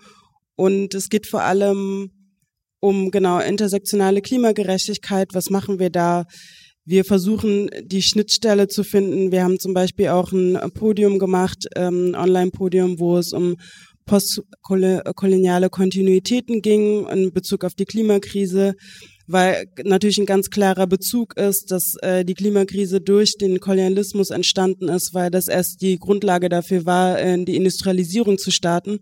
und es geht vor allem um genau intersektionale Klimagerechtigkeit. Was machen wir da? Wir versuchen die Schnittstelle zu finden. Wir haben zum Beispiel auch ein Podium gemacht, ähm, Online-Podium, wo es um postkoloniale Kontinuitäten ging in Bezug auf die Klimakrise, weil natürlich ein ganz klarer Bezug ist, dass äh, die Klimakrise durch den Kolonialismus entstanden ist, weil das erst die Grundlage dafür war, äh, die Industrialisierung zu starten.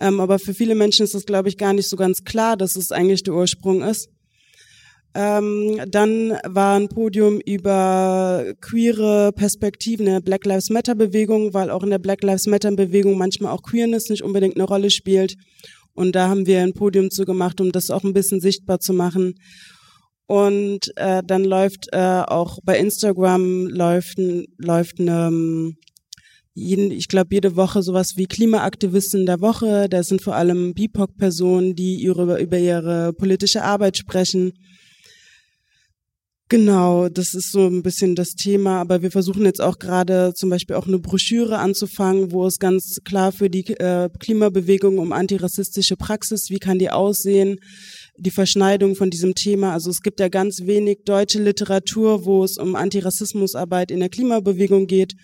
Ähm, aber für viele Menschen ist das, glaube ich, gar nicht so ganz klar, dass es eigentlich der Ursprung ist. Ähm, dann war ein Podium über queere Perspektiven der Black Lives Matter Bewegung, weil auch in der Black Lives Matter Bewegung manchmal auch Queerness nicht unbedingt eine Rolle spielt. Und da haben wir ein Podium zu gemacht, um das auch ein bisschen sichtbar zu machen. Und äh, dann läuft äh, auch bei Instagram läuft, läuft eine, jeden, ich glaube jede Woche sowas wie Klimaaktivisten der Woche. Das sind vor allem BIPOC-Personen, die ihre, über ihre politische Arbeit sprechen. Genau, das ist so ein bisschen das Thema. Aber wir versuchen jetzt auch gerade zum Beispiel auch eine Broschüre anzufangen, wo es ganz klar für die äh, Klimabewegung um antirassistische Praxis, wie kann die aussehen, die Verschneidung von diesem Thema. Also es gibt ja ganz wenig deutsche Literatur, wo es um Antirassismusarbeit in der Klimabewegung geht.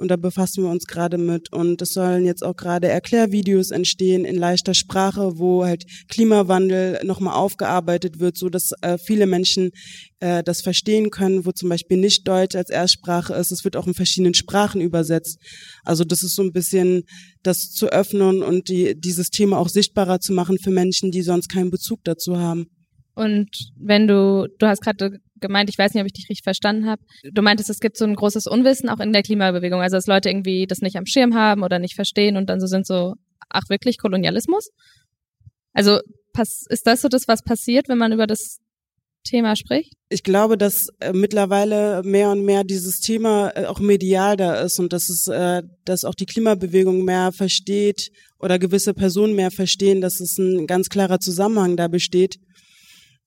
Und da befassen wir uns gerade mit. Und es sollen jetzt auch gerade Erklärvideos entstehen in leichter Sprache, wo halt Klimawandel nochmal aufgearbeitet wird, so dass äh, viele Menschen äh, das verstehen können, wo zum Beispiel nicht Deutsch als Erstsprache ist. Es wird auch in verschiedenen Sprachen übersetzt. Also das ist so ein bisschen das zu öffnen und die, dieses Thema auch sichtbarer zu machen für Menschen, die sonst keinen Bezug dazu haben. Und wenn du, du hast gerade gemeint, ich weiß nicht, ob ich dich richtig verstanden habe. Du meintest, es gibt so ein großes Unwissen auch in der Klimabewegung, also dass Leute irgendwie das nicht am Schirm haben oder nicht verstehen und dann so sind so, ach wirklich, Kolonialismus? Also ist das so das, was passiert, wenn man über das Thema spricht? Ich glaube, dass äh, mittlerweile mehr und mehr dieses Thema äh, auch medial da ist und dass es, äh, dass auch die Klimabewegung mehr versteht oder gewisse Personen mehr verstehen, dass es ein ganz klarer Zusammenhang da besteht.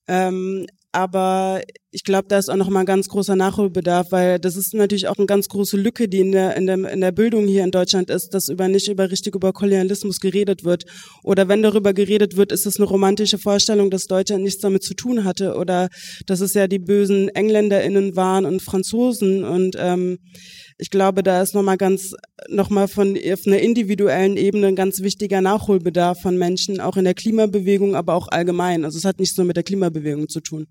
Ähm, aber ich glaube, da ist auch noch mal ein ganz großer Nachholbedarf, weil das ist natürlich auch eine ganz große Lücke, die in der, in der, in der Bildung hier in Deutschland ist, dass über nicht über richtig über Kolonialismus geredet wird. Oder wenn darüber geredet wird, ist es eine romantische Vorstellung, dass Deutschland nichts damit zu tun hatte oder dass es ja die bösen EngländerInnen waren und Franzosen und ähm, ich glaube, da ist nochmal ganz, nochmal von auf einer individuellen Ebene ein ganz wichtiger Nachholbedarf von Menschen, auch in der Klimabewegung, aber auch allgemein. Also es hat nichts nur mit der Klimabewegung zu tun.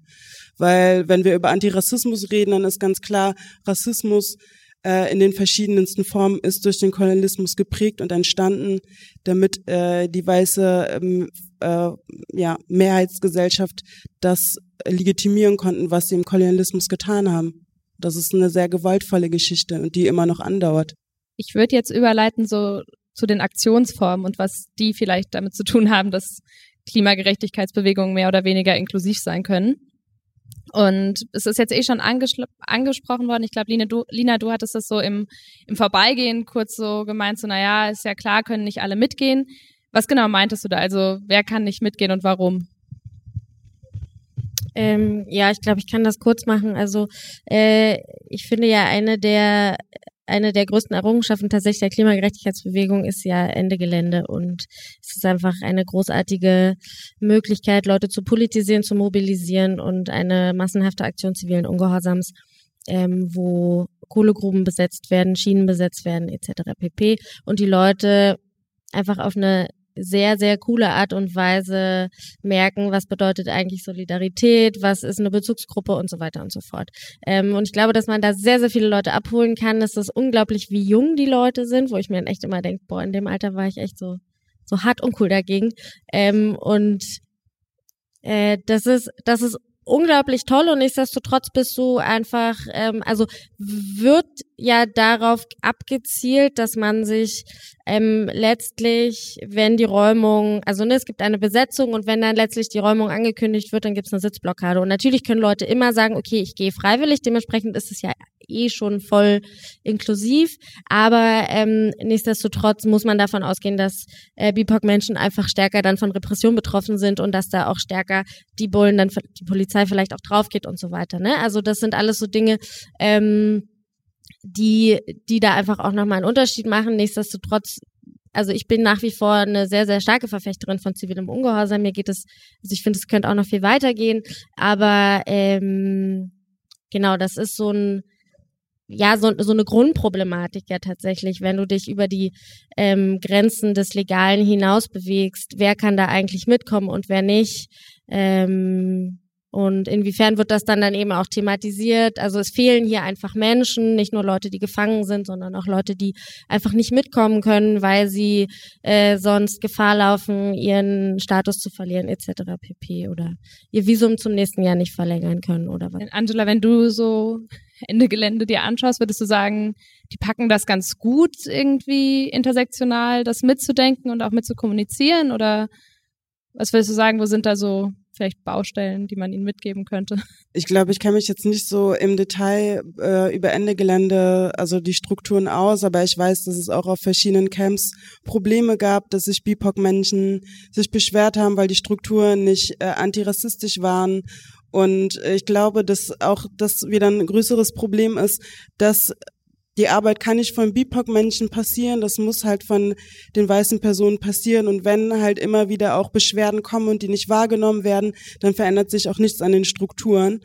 Weil wenn wir über Antirassismus reden, dann ist ganz klar, Rassismus äh, in den verschiedensten Formen ist durch den Kolonialismus geprägt und entstanden, damit äh, die weiße ähm, äh, ja, Mehrheitsgesellschaft das legitimieren konnten, was sie im Kolonialismus getan haben. Das ist eine sehr gewaltvolle Geschichte und die immer noch andauert. Ich würde jetzt überleiten so zu den Aktionsformen und was die vielleicht damit zu tun haben, dass Klimagerechtigkeitsbewegungen mehr oder weniger inklusiv sein können. Und es ist jetzt eh schon angesprochen worden. Ich glaube, Lina du, Lina, du hattest das so im, im Vorbeigehen kurz so gemeint, so, naja, ist ja klar, können nicht alle mitgehen. Was genau meintest du da? Also, wer kann nicht mitgehen und warum? Ähm, ja, ich glaube, ich kann das kurz machen. Also äh, ich finde ja eine der eine der größten Errungenschaften tatsächlich der Klimagerechtigkeitsbewegung ist ja Ende Gelände und es ist einfach eine großartige Möglichkeit, Leute zu politisieren, zu mobilisieren und eine massenhafte Aktion zivilen Ungehorsams, ähm, wo Kohlegruben besetzt werden, Schienen besetzt werden etc. pp. Und die Leute einfach auf eine sehr, sehr coole Art und Weise merken, was bedeutet eigentlich Solidarität, was ist eine Bezugsgruppe und so weiter und so fort. Ähm, und ich glaube, dass man da sehr, sehr viele Leute abholen kann. Es ist unglaublich, wie jung die Leute sind, wo ich mir dann echt immer denke, boah, in dem Alter war ich echt so, so hart und cool dagegen. Ähm, und äh, das ist, das ist unglaublich toll und nichtsdestotrotz bist du einfach, ähm, also wird ja darauf abgezielt, dass man sich ähm, letztlich, wenn die Räumung, also ne, es gibt eine Besetzung und wenn dann letztlich die Räumung angekündigt wird, dann gibt es eine Sitzblockade. Und natürlich können Leute immer sagen, okay, ich gehe freiwillig, dementsprechend ist es ja eh schon voll inklusiv, aber ähm, nichtsdestotrotz muss man davon ausgehen, dass äh, BIPOC-Menschen einfach stärker dann von Repression betroffen sind und dass da auch stärker die Bullen dann die Polizei vielleicht auch drauf geht und so weiter. Ne? Also das sind alles so Dinge, ähm, die, die da einfach auch nochmal einen Unterschied machen. Nichtsdestotrotz also ich bin nach wie vor eine sehr, sehr starke Verfechterin von zivilem Ungehorsam. Mir geht es, also ich finde, es könnte auch noch viel weitergehen. Aber ähm, genau, das ist so ein, ja, so, so eine Grundproblematik ja tatsächlich, wenn du dich über die ähm, Grenzen des Legalen hinaus bewegst. Wer kann da eigentlich mitkommen und wer nicht? Ähm, Und inwiefern wird das dann dann eben auch thematisiert? Also es fehlen hier einfach Menschen, nicht nur Leute, die gefangen sind, sondern auch Leute, die einfach nicht mitkommen können, weil sie äh, sonst Gefahr laufen, ihren Status zu verlieren etc. pp. Oder ihr Visum zum nächsten Jahr nicht verlängern können oder was. Angela, wenn du so Ende Gelände dir anschaust, würdest du sagen, die packen das ganz gut irgendwie intersektional, das mitzudenken und auch mitzukommunizieren? Oder was würdest du sagen, wo sind da so vielleicht Baustellen, die man ihnen mitgeben könnte? (laughs) Ich glaube, ich kenne mich jetzt nicht so im Detail äh, über Ende Gelände, also die Strukturen aus, aber ich weiß, dass es auch auf verschiedenen Camps Probleme gab, dass sich BIPOC-Menschen sich beschwert haben, weil die Strukturen nicht äh, antirassistisch waren. Und ich glaube, dass auch das wieder ein größeres Problem ist, dass die Arbeit kann nicht von BIPOC-Menschen passieren, das muss halt von den weißen Personen passieren. Und wenn halt immer wieder auch Beschwerden kommen und die nicht wahrgenommen werden, dann verändert sich auch nichts an den Strukturen.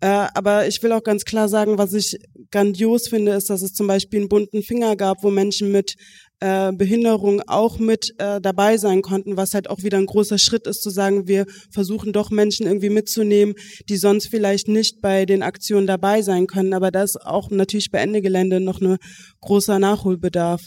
Äh, aber ich will auch ganz klar sagen, was ich grandios finde, ist, dass es zum Beispiel einen bunten Finger gab, wo Menschen mit äh, Behinderung auch mit äh, dabei sein konnten, was halt auch wieder ein großer Schritt ist, zu sagen, wir versuchen doch Menschen irgendwie mitzunehmen, die sonst vielleicht nicht bei den Aktionen dabei sein können. Aber da ist auch natürlich bei Ende Gelände noch ein großer Nachholbedarf.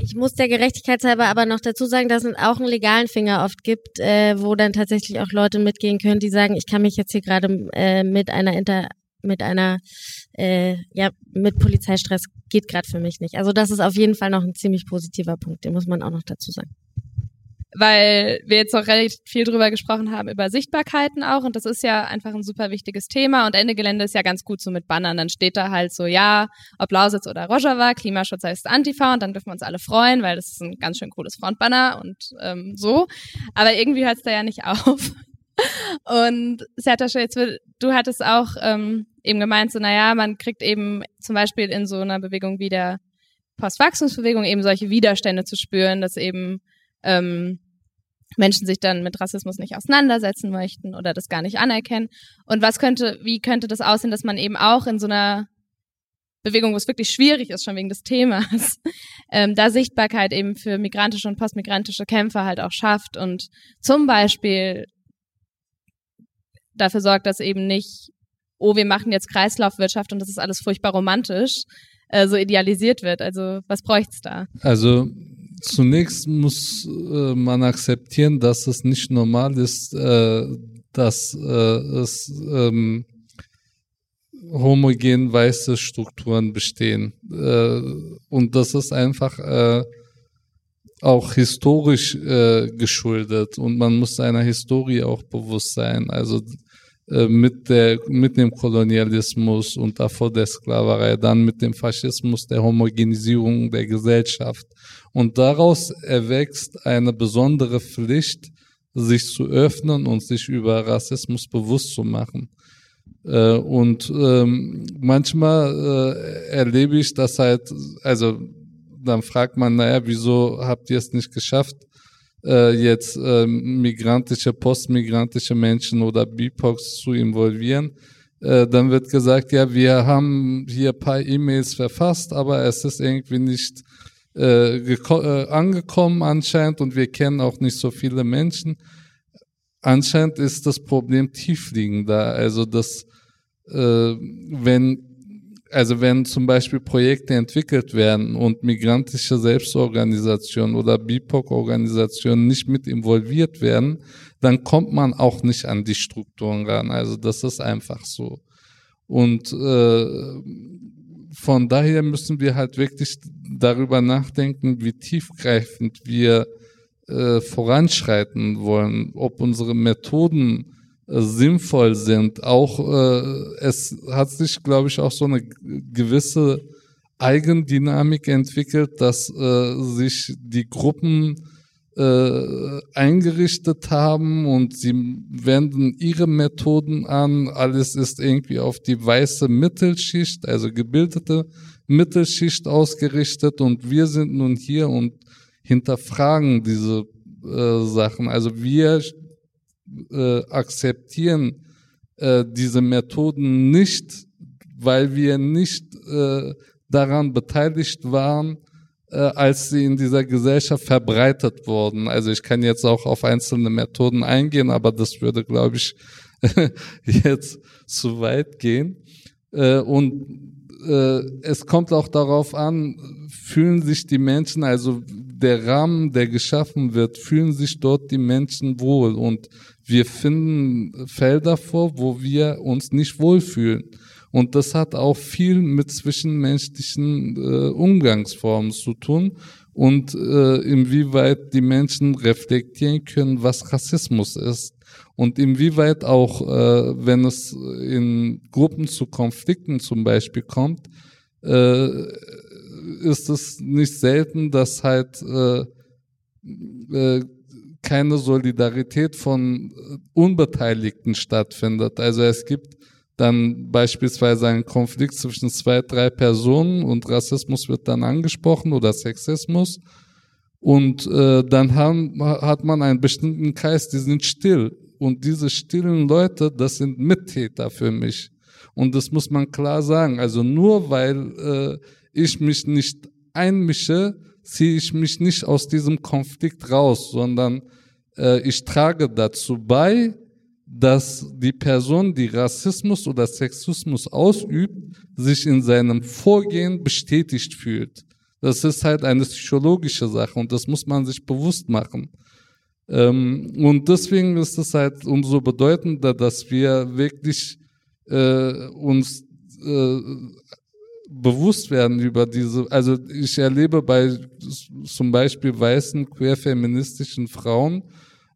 Ich muss der Gerechtigkeitshalber aber noch dazu sagen, dass es auch einen legalen Finger oft gibt, äh, wo dann tatsächlich auch Leute mitgehen können, die sagen, ich kann mich jetzt hier gerade äh, mit einer Inter mit einer, äh, ja, mit Polizeistress geht gerade für mich nicht. Also das ist auf jeden Fall noch ein ziemlich positiver Punkt, den muss man auch noch dazu sagen. Weil wir jetzt auch relativ viel drüber gesprochen haben, über Sichtbarkeiten auch. Und das ist ja einfach ein super wichtiges Thema. Und Ende Gelände ist ja ganz gut so mit Bannern. Dann steht da halt so, ja, ob Lausitz oder Rojava, Klimaschutz heißt Antifa. Und dann dürfen wir uns alle freuen, weil das ist ein ganz schön cooles Frontbanner und ähm, so. Aber irgendwie hört es da ja nicht (laughs) auf. Und Sertasch, jetzt du hattest auch ähm, eben gemeint, so naja, man kriegt eben zum Beispiel in so einer Bewegung wie der Postwachstumsbewegung eben solche Widerstände zu spüren, dass eben ähm, Menschen sich dann mit Rassismus nicht auseinandersetzen möchten oder das gar nicht anerkennen. Und was könnte, wie könnte das aussehen, dass man eben auch in so einer Bewegung, wo es wirklich schwierig ist, schon wegen des Themas, (laughs) ähm, da Sichtbarkeit eben für migrantische und postmigrantische Kämpfer halt auch schafft und zum Beispiel dafür sorgt, dass eben nicht, oh, wir machen jetzt Kreislaufwirtschaft und das ist alles furchtbar romantisch, äh, so idealisiert wird. Also was bräucht's da? Also zunächst muss äh, man akzeptieren, dass es nicht normal ist, äh, dass äh, es ähm, homogen weiße Strukturen bestehen. Äh, und das ist einfach äh, auch historisch geschuldet und man muss seiner Historie auch bewusst sein. Also mit, der, mit dem Kolonialismus und davor der Sklaverei, dann mit dem Faschismus, der Homogenisierung der Gesellschaft. Und daraus erwächst eine besondere Pflicht, sich zu öffnen und sich über Rassismus bewusst zu machen. Äh, und ähm, manchmal äh, erlebe ich das halt, also dann fragt man, naja, wieso habt ihr es nicht geschafft, äh, jetzt äh, migrantische, postmigrantische Menschen oder BIPOX zu involvieren. Äh, dann wird gesagt, ja, wir haben hier paar E-Mails verfasst, aber es ist irgendwie nicht äh, äh, angekommen anscheinend und wir kennen auch nicht so viele Menschen. Anscheinend ist das Problem tiefliegender. Also, dass äh, wenn also wenn zum Beispiel Projekte entwickelt werden und migrantische Selbstorganisationen oder BIPOC-Organisationen nicht mit involviert werden, dann kommt man auch nicht an die Strukturen ran. Also das ist einfach so. Und äh, von daher müssen wir halt wirklich darüber nachdenken, wie tiefgreifend wir äh, voranschreiten wollen, ob unsere Methoden sinnvoll sind. Auch äh, es hat sich, glaube ich, auch so eine gewisse Eigendynamik entwickelt, dass äh, sich die Gruppen äh, eingerichtet haben und sie wenden ihre Methoden an. Alles ist irgendwie auf die weiße Mittelschicht, also gebildete Mittelschicht ausgerichtet und wir sind nun hier und hinterfragen diese äh, Sachen. Also wir äh, akzeptieren äh, diese Methoden nicht, weil wir nicht äh, daran beteiligt waren, äh, als sie in dieser Gesellschaft verbreitet wurden. Also ich kann jetzt auch auf einzelne Methoden eingehen, aber das würde, glaube ich, (laughs) jetzt zu weit gehen. Äh, und äh, es kommt auch darauf an, fühlen sich die Menschen, also der Rahmen, der geschaffen wird, fühlen sich dort die Menschen wohl und wir finden Felder vor, wo wir uns nicht wohlfühlen. Und das hat auch viel mit zwischenmenschlichen äh, Umgangsformen zu tun und äh, inwieweit die Menschen reflektieren können, was Rassismus ist. Und inwieweit auch, äh, wenn es in Gruppen zu Konflikten zum Beispiel kommt, äh, ist es nicht selten, dass halt äh, äh, keine Solidarität von Unbeteiligten stattfindet. Also es gibt dann beispielsweise einen Konflikt zwischen zwei, drei Personen und Rassismus wird dann angesprochen oder Sexismus. Und äh, dann haben, hat man einen bestimmten Kreis, die sind still. Und diese stillen Leute, das sind Mittäter für mich. Und das muss man klar sagen. Also nur weil äh, ich mich nicht einmische, ziehe ich mich nicht aus diesem Konflikt raus, sondern äh, ich trage dazu bei, dass die Person, die Rassismus oder Sexismus ausübt, sich in seinem Vorgehen bestätigt fühlt. Das ist halt eine psychologische Sache und das muss man sich bewusst machen. Ähm, und deswegen ist es halt umso bedeutender, dass wir wirklich äh, uns äh, bewusst werden über diese, also ich erlebe bei zum Beispiel weißen queerfeministischen Frauen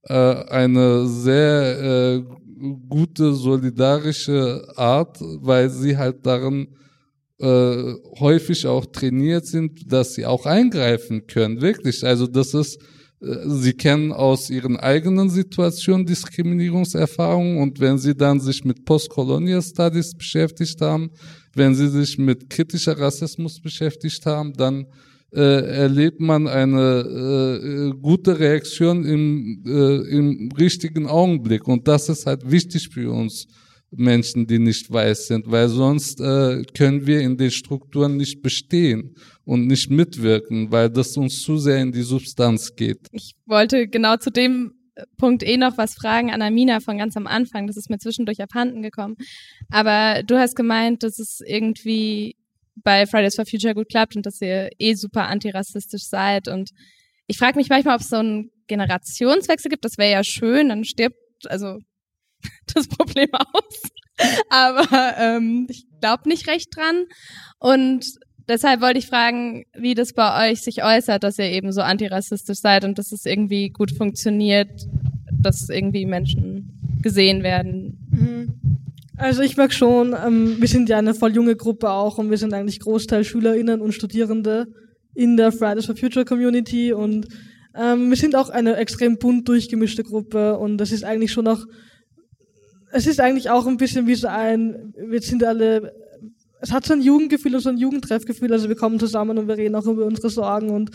äh, eine sehr äh, gute solidarische Art, weil sie halt darin äh, häufig auch trainiert sind, dass sie auch eingreifen können, wirklich. Also das ist sie kennen aus ihren eigenen Situationen Diskriminierungserfahrungen und wenn Sie dann sich mit Postcolonial Studies beschäftigt haben, wenn Sie sich mit kritischer Rassismus beschäftigt haben, dann äh, erlebt man eine äh, gute Reaktion im, äh, im richtigen Augenblick. Und das ist halt wichtig für uns Menschen, die nicht weiß sind, weil sonst äh, können wir in den Strukturen nicht bestehen und nicht mitwirken, weil das uns zu sehr in die Substanz geht. Ich wollte genau zu dem äh, Punkt eh noch was fragen an Amina von ganz am Anfang. Das ist mir zwischendurch abhanden gekommen. Aber du hast gemeint, dass es irgendwie bei Fridays for Future gut klappt und dass ihr eh super antirassistisch seid. Und ich frage mich manchmal, ob es so einen Generationswechsel gibt. Das wäre ja schön, dann stirbt, also (laughs) das Problem aus. Aber ähm, ich glaube nicht recht dran. Und deshalb wollte ich fragen, wie das bei euch sich äußert, dass ihr eben so antirassistisch seid und dass es irgendwie gut funktioniert, dass irgendwie Menschen gesehen werden. Mhm. Also ich merke schon, ähm, wir sind ja eine voll junge Gruppe auch und wir sind eigentlich Großteil SchülerInnen und Studierende in der Fridays for Future Community und ähm, wir sind auch eine extrem bunt durchgemischte Gruppe und das ist eigentlich schon noch es ist eigentlich auch ein bisschen wie so ein, wir sind alle, es hat so ein Jugendgefühl und so ein Jugendtreffgefühl, also wir kommen zusammen und wir reden auch über unsere Sorgen und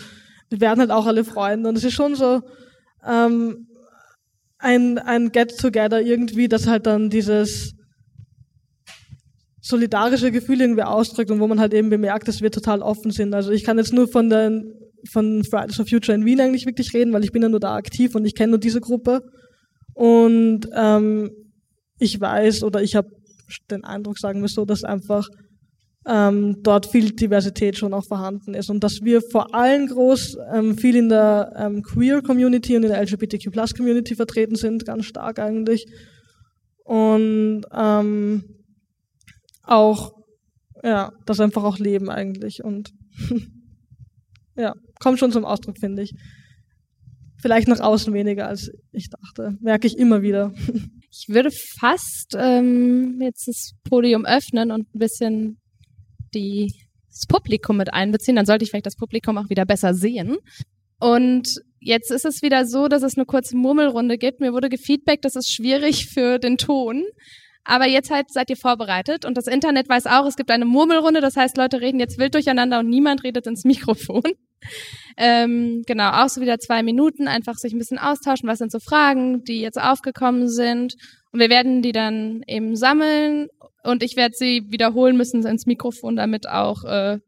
wir werden halt auch alle Freunde und es ist schon so ähm, ein, ein Get-Together irgendwie, das halt dann dieses solidarische Gefühl irgendwie ausdrückt und wo man halt eben bemerkt, dass wir total offen sind. Also ich kann jetzt nur von den von Fridays for Future in Wien eigentlich wirklich reden, weil ich bin ja nur da aktiv und ich kenne nur diese Gruppe. Und ähm, ich weiß oder ich habe den Eindruck, sagen wir so, dass einfach ähm, dort viel Diversität schon auch vorhanden ist und dass wir vor allem groß ähm, viel in der ähm, Queer Community und in der LGBTQ Plus Community vertreten sind, ganz stark eigentlich. Und ähm, auch, ja, das einfach auch leben eigentlich und (laughs) ja, kommt schon zum Ausdruck, finde ich. Vielleicht nach außen weniger als ich dachte. Merke ich immer wieder. (laughs) Ich würde fast ähm, jetzt das Podium öffnen und ein bisschen die, das Publikum mit einbeziehen. Dann sollte ich vielleicht das Publikum auch wieder besser sehen. Und jetzt ist es wieder so, dass es eine kurze Murmelrunde gibt. Mir wurde gefeedbackt, das ist schwierig für den Ton. Aber jetzt halt seid ihr vorbereitet und das Internet weiß auch, es gibt eine Murmelrunde, das heißt, Leute reden jetzt wild durcheinander und niemand redet ins (laughs) Mikrofon. Ähm, genau, auch so wieder zwei Minuten, einfach sich ein bisschen austauschen, was sind so Fragen, die jetzt aufgekommen sind. Und wir werden die dann eben sammeln und ich werde sie wiederholen müssen ins Mikrofon, damit auch äh,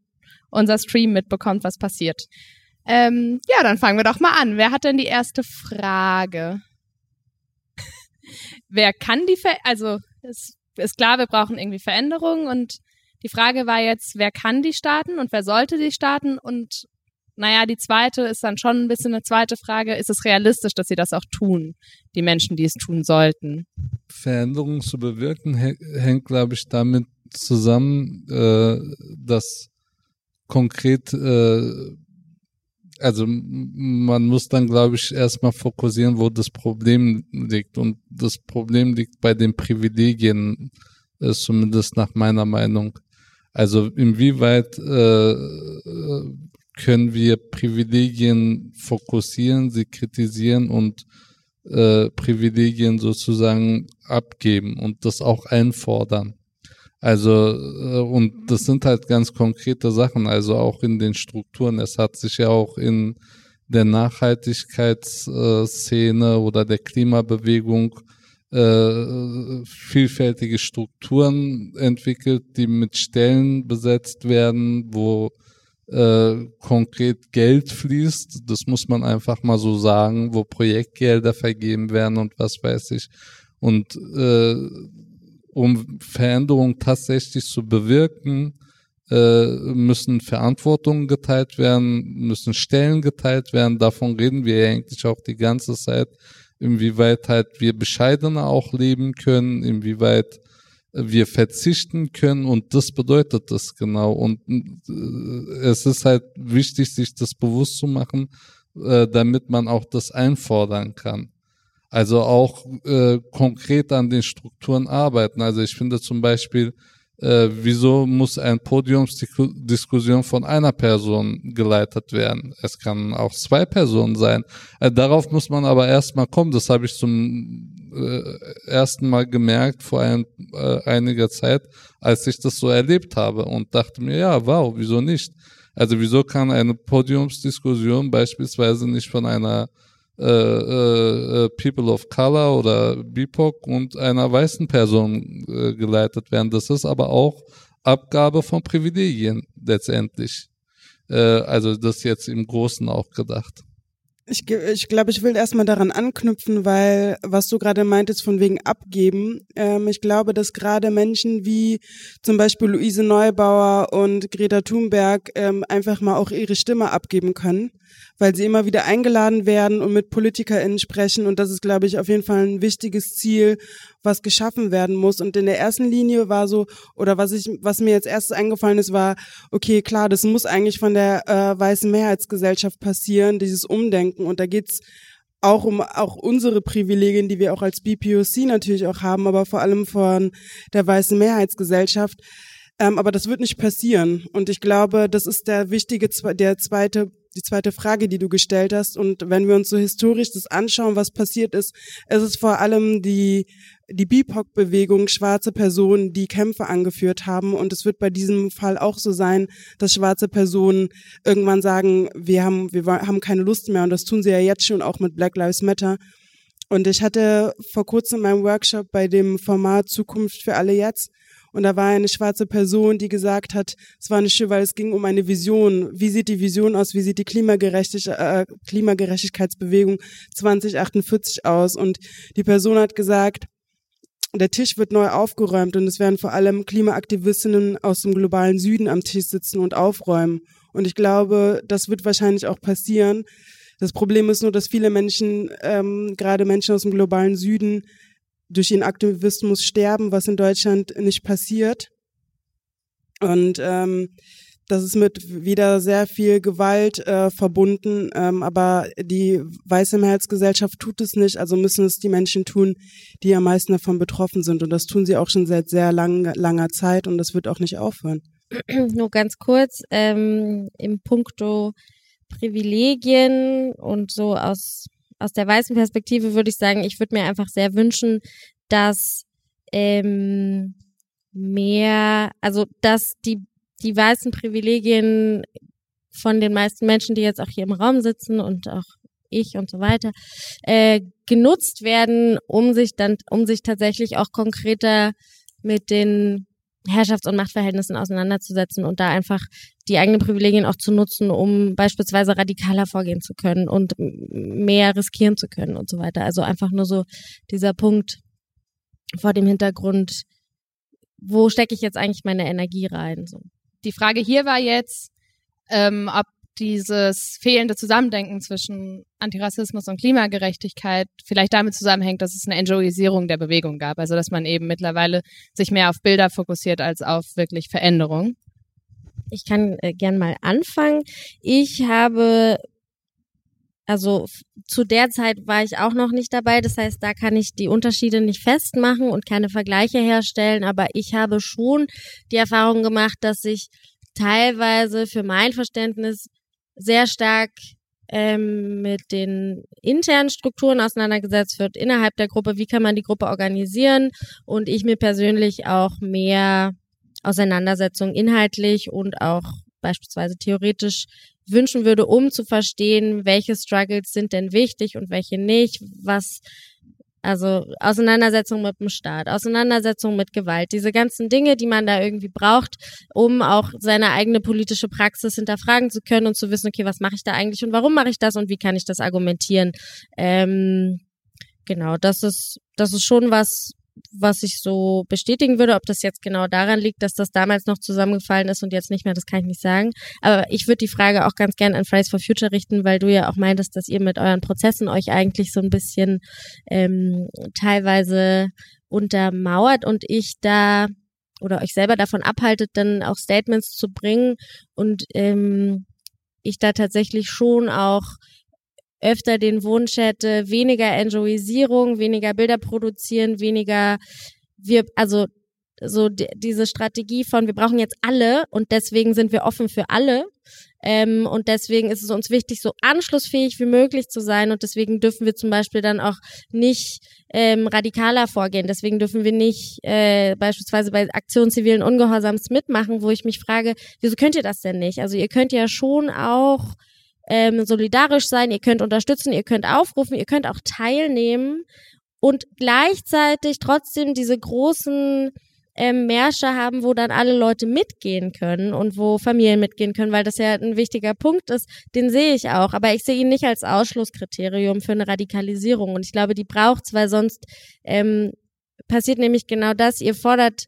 unser Stream mitbekommt, was passiert. Ähm, ja, dann fangen wir doch mal an. Wer hat denn die erste Frage? (laughs) Wer kann die Ver also es ist klar, wir brauchen irgendwie Veränderungen und die Frage war jetzt, wer kann die starten und wer sollte die starten und naja, die zweite ist dann schon ein bisschen eine zweite Frage. Ist es realistisch, dass sie das auch tun, die Menschen, die es tun sollten? Veränderungen zu bewirken hängt, glaube ich, damit zusammen, äh, dass konkret, äh, also man muss dann, glaube ich, erstmal fokussieren, wo das Problem liegt. Und das Problem liegt bei den Privilegien, äh, zumindest nach meiner Meinung. Also inwieweit äh, können wir Privilegien fokussieren, sie kritisieren und äh, Privilegien sozusagen abgeben und das auch einfordern. Also, äh, und das sind halt ganz konkrete Sachen, also auch in den Strukturen. Es hat sich ja auch in der Nachhaltigkeitsszene oder der Klimabewegung äh, vielfältige Strukturen entwickelt, die mit Stellen besetzt werden, wo äh, konkret Geld fließt, das muss man einfach mal so sagen, wo Projektgelder vergeben werden und was weiß ich. Und äh, um Veränderungen tatsächlich zu bewirken, äh, müssen Verantwortungen geteilt werden, müssen Stellen geteilt werden. Davon reden wir ja eigentlich auch die ganze Zeit, inwieweit halt wir bescheidener auch leben können, inwieweit wir verzichten können und das bedeutet das genau. Und äh, es ist halt wichtig, sich das bewusst zu machen, äh, damit man auch das einfordern kann. Also auch äh, konkret an den Strukturen arbeiten. Also ich finde zum Beispiel, äh, wieso muss eine Podiumsdiskussion von einer Person geleitet werden? Es kann auch zwei Personen sein. Äh, darauf muss man aber erstmal kommen. Das habe ich zum äh, ersten Mal gemerkt vor ein, äh, einiger Zeit, als ich das so erlebt habe und dachte mir, ja, wow, wieso nicht? Also wieso kann eine Podiumsdiskussion beispielsweise nicht von einer äh, äh, People of Color oder BIPOC und einer weißen Person äh, geleitet werden? Das ist aber auch Abgabe von Privilegien letztendlich. Äh, also das jetzt im Großen auch gedacht. Ich, ich glaube, ich will erstmal daran anknüpfen, weil was du gerade meintest von wegen Abgeben, ähm, ich glaube, dass gerade Menschen wie zum Beispiel Luise Neubauer und Greta Thunberg ähm, einfach mal auch ihre Stimme abgeben können weil sie immer wieder eingeladen werden und mit PolitikerInnen sprechen. Und das ist, glaube ich, auf jeden Fall ein wichtiges Ziel, was geschaffen werden muss. Und in der ersten Linie war so, oder was ich, was mir jetzt erstes eingefallen ist, war, okay, klar, das muss eigentlich von der äh, weißen Mehrheitsgesellschaft passieren, dieses Umdenken. Und da geht's auch um auch unsere Privilegien, die wir auch als BPOC natürlich auch haben, aber vor allem von der weißen Mehrheitsgesellschaft. Ähm, aber das wird nicht passieren. Und ich glaube, das ist der wichtige, der zweite die zweite Frage, die du gestellt hast. Und wenn wir uns so historisch das anschauen, was passiert ist, es ist vor allem die, die BIPOC-Bewegung, schwarze Personen, die Kämpfe angeführt haben. Und es wird bei diesem Fall auch so sein, dass schwarze Personen irgendwann sagen, wir haben, wir haben keine Lust mehr. Und das tun sie ja jetzt schon auch mit Black Lives Matter. Und ich hatte vor kurzem meinen Workshop bei dem Format Zukunft für alle jetzt und da war eine schwarze Person, die gesagt hat, es war nicht schön, weil es ging um eine Vision. Wie sieht die Vision aus? Wie sieht die Klimagerechtig äh, Klimagerechtigkeitsbewegung 2048 aus? Und die Person hat gesagt, der Tisch wird neu aufgeräumt und es werden vor allem Klimaaktivistinnen aus dem globalen Süden am Tisch sitzen und aufräumen. Und ich glaube, das wird wahrscheinlich auch passieren. Das Problem ist nur, dass viele Menschen, ähm, gerade Menschen aus dem globalen Süden, durch ihren Aktivismus sterben, was in Deutschland nicht passiert. Und ähm, das ist mit wieder sehr viel Gewalt äh, verbunden, ähm, aber die weiße Mehrheitsgesellschaft tut es nicht, also müssen es die Menschen tun, die am meisten davon betroffen sind. Und das tun sie auch schon seit sehr lang, langer Zeit und das wird auch nicht aufhören. (clears throat) Nur ganz kurz, ähm, im Punkto Privilegien und so aus aus der weißen Perspektive würde ich sagen, ich würde mir einfach sehr wünschen, dass ähm, mehr, also dass die, die weißen Privilegien von den meisten Menschen, die jetzt auch hier im Raum sitzen und auch ich und so weiter, äh, genutzt werden, um sich dann, um sich tatsächlich auch konkreter mit den Herrschafts- und Machtverhältnissen auseinanderzusetzen und da einfach die eigenen Privilegien auch zu nutzen, um beispielsweise radikaler vorgehen zu können und mehr riskieren zu können und so weiter. Also einfach nur so dieser Punkt vor dem Hintergrund, wo stecke ich jetzt eigentlich meine Energie rein? So. Die Frage hier war jetzt, ähm, ob dieses fehlende Zusammendenken zwischen Antirassismus und Klimagerechtigkeit vielleicht damit zusammenhängt, dass es eine Enjoyisierung der Bewegung gab. Also dass man eben mittlerweile sich mehr auf Bilder fokussiert als auf wirklich Veränderung. Ich kann äh, gern mal anfangen. Ich habe also zu der Zeit war ich auch noch nicht dabei. Das heißt, da kann ich die Unterschiede nicht festmachen und keine Vergleiche herstellen. Aber ich habe schon die Erfahrung gemacht, dass sich teilweise für mein Verständnis sehr stark ähm, mit den internen Strukturen auseinandergesetzt wird innerhalb der Gruppe. Wie kann man die Gruppe organisieren? Und ich mir persönlich auch mehr Auseinandersetzung inhaltlich und auch beispielsweise theoretisch wünschen würde, um zu verstehen, welche Struggles sind denn wichtig und welche nicht, was also Auseinandersetzung mit dem Staat, Auseinandersetzung mit Gewalt, diese ganzen Dinge, die man da irgendwie braucht, um auch seine eigene politische Praxis hinterfragen zu können und zu wissen, okay, was mache ich da eigentlich und warum mache ich das und wie kann ich das argumentieren. Ähm, genau, das ist, das ist schon was, was ich so bestätigen würde. Ob das jetzt genau daran liegt, dass das damals noch zusammengefallen ist und jetzt nicht mehr, das kann ich nicht sagen. Aber ich würde die Frage auch ganz gern an Fridays for Future richten, weil du ja auch meintest, dass ihr mit euren Prozessen euch eigentlich so ein bisschen ähm, teilweise untermauert und ich da oder euch selber davon abhaltet, dann auch Statements zu bringen und ähm, ich da tatsächlich schon auch öfter den Wunsch hätte, weniger Enjoyisierung, weniger Bilder produzieren, weniger wir, also so die, diese Strategie von wir brauchen jetzt alle und deswegen sind wir offen für alle ähm, und deswegen ist es uns wichtig, so anschlussfähig wie möglich zu sein und deswegen dürfen wir zum Beispiel dann auch nicht ähm, radikaler vorgehen. Deswegen dürfen wir nicht äh, beispielsweise bei Aktionen zivilen Ungehorsams mitmachen, wo ich mich frage, wieso könnt ihr das denn nicht? Also ihr könnt ja schon auch ähm, solidarisch sein, ihr könnt unterstützen, ihr könnt aufrufen, ihr könnt auch teilnehmen und gleichzeitig trotzdem diese großen ähm, Märsche haben, wo dann alle Leute mitgehen können und wo Familien mitgehen können, weil das ja ein wichtiger Punkt ist, den sehe ich auch. Aber ich sehe ihn nicht als Ausschlusskriterium für eine Radikalisierung. Und ich glaube, die braucht's, weil sonst ähm, passiert nämlich genau das. Ihr fordert,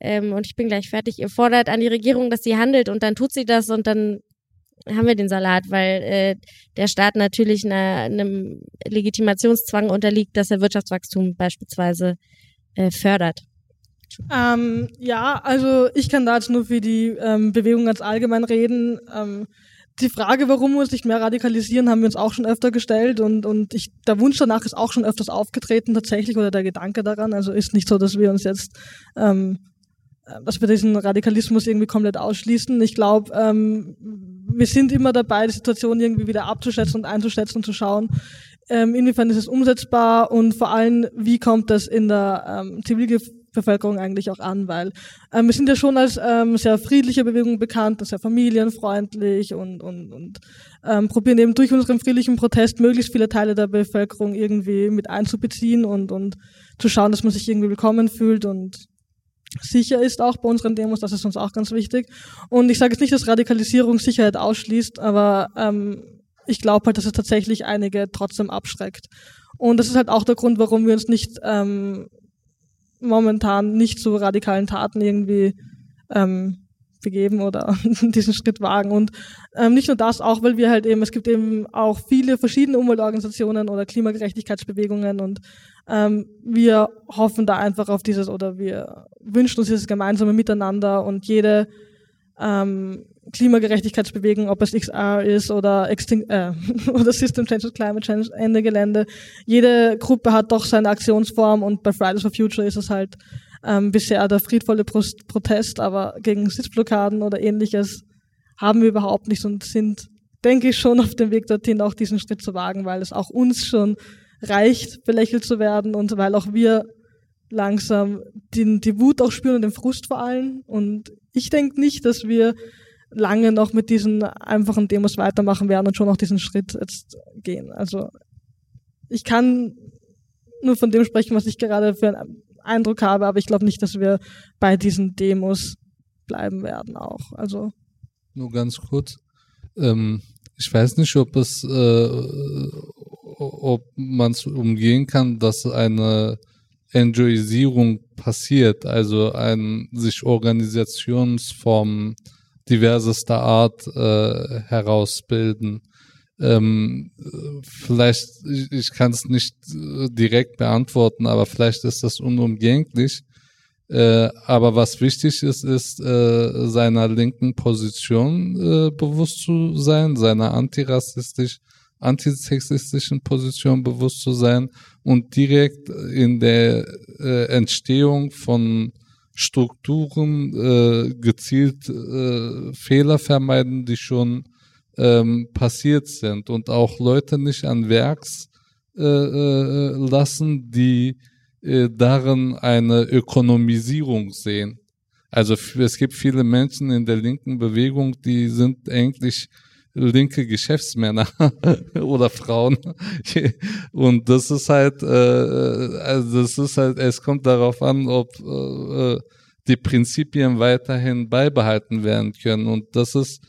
ähm, und ich bin gleich fertig, ihr fordert an die Regierung, dass sie handelt und dann tut sie das und dann haben wir den Salat, weil äh, der Staat natürlich einer, einem Legitimationszwang unterliegt, dass er Wirtschaftswachstum beispielsweise äh, fördert. Ähm, ja, also ich kann da jetzt nur für die ähm, Bewegung ganz allgemein reden. Ähm, die Frage, warum wir uns nicht mehr radikalisieren, haben wir uns auch schon öfter gestellt und, und ich, der Wunsch danach ist auch schon öfters aufgetreten tatsächlich oder der Gedanke daran. Also ist nicht so, dass wir uns jetzt ähm, dass wir diesen Radikalismus irgendwie komplett ausschließen. Ich glaube, ähm, wir sind immer dabei, die Situation irgendwie wieder abzuschätzen und einzuschätzen und zu schauen, ähm, inwiefern ist es umsetzbar und vor allem, wie kommt das in der ähm, Zivilbevölkerung eigentlich auch an, weil ähm, wir sind ja schon als ähm, sehr friedliche Bewegung bekannt, sehr familienfreundlich und, und, und ähm, probieren eben durch unseren friedlichen Protest möglichst viele Teile der Bevölkerung irgendwie mit einzubeziehen und, und zu schauen, dass man sich irgendwie willkommen fühlt und sicher ist, auch bei unseren Demos, das ist uns auch ganz wichtig. Und ich sage jetzt nicht, dass Radikalisierung Sicherheit ausschließt, aber ähm, ich glaube halt, dass es tatsächlich einige trotzdem abschreckt. Und das ist halt auch der Grund, warum wir uns nicht ähm, momentan nicht zu radikalen Taten irgendwie ähm, begeben oder (laughs) diesen Schritt wagen. Und ähm, nicht nur das, auch weil wir halt eben, es gibt eben auch viele verschiedene Umweltorganisationen oder Klimagerechtigkeitsbewegungen und ähm, wir hoffen da einfach auf dieses oder wir wünschen uns dieses gemeinsame Miteinander und jede ähm, Klimagerechtigkeitsbewegung, ob es XR ist oder, Extin äh, (laughs) oder System Change Climate Change, Ende Gelände. Jede Gruppe hat doch seine Aktionsform und bei Fridays for Future ist es halt ähm, bisher der friedvolle Protest, aber gegen Sitzblockaden oder ähnliches haben wir überhaupt nicht und sind, denke ich, schon auf dem Weg dorthin, auch diesen Schritt zu wagen, weil es auch uns schon reicht, belächelt zu werden und weil auch wir langsam die, die Wut auch spüren und den Frust vor allem. Und ich denke nicht, dass wir lange noch mit diesen einfachen Demos weitermachen werden und schon auch diesen Schritt jetzt gehen. Also ich kann nur von dem sprechen, was ich gerade für ein Eindruck habe, aber ich glaube nicht, dass wir bei diesen Demos bleiben werden auch. Also nur ganz kurz. Ähm, ich weiß nicht, ob es, äh, ob man es umgehen kann, dass eine Enjoyisierung passiert, also ein sich Organisationsformen diversester Art äh, herausbilden. Ähm, vielleicht, ich, ich kann es nicht äh, direkt beantworten, aber vielleicht ist das unumgänglich. Äh, aber was wichtig ist, ist äh, seiner linken Position äh, bewusst zu sein, seiner antirassistisch, antisexistischen Position bewusst zu sein und direkt in der äh, Entstehung von Strukturen äh, gezielt Fehler vermeiden, die schon ähm, passiert sind und auch Leute nicht an Werks äh, äh, lassen, die äh, darin eine Ökonomisierung sehen. Also es gibt viele Menschen in der linken Bewegung, die sind eigentlich linke Geschäftsmänner (laughs) oder Frauen (laughs) und das ist halt, äh, also das ist halt, es kommt darauf an, ob äh, die Prinzipien weiterhin beibehalten werden können und das ist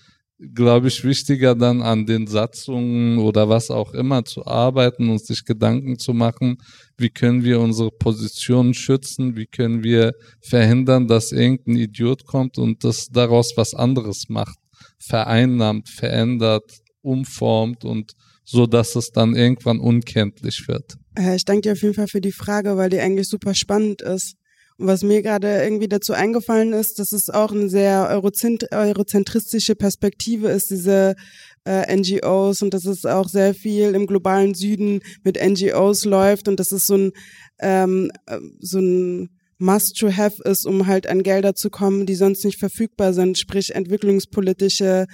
glaube ich, wichtiger dann an den Satzungen oder was auch immer zu arbeiten und sich Gedanken zu machen, wie können wir unsere Position schützen, wie können wir verhindern, dass irgendein Idiot kommt und das daraus was anderes macht, vereinnahmt, verändert, umformt und so, dass es dann irgendwann unkenntlich wird. Ich danke dir auf jeden Fall für die Frage, weil die eigentlich super spannend ist. Was mir gerade irgendwie dazu eingefallen ist, dass es auch eine sehr eurozent eurozentristische Perspektive ist, diese äh, NGOs und dass es auch sehr viel im globalen Süden mit NGOs läuft und dass es so ein, ähm, äh, so ein Must-to-have ist, um halt an Gelder zu kommen, die sonst nicht verfügbar sind, sprich entwicklungspolitische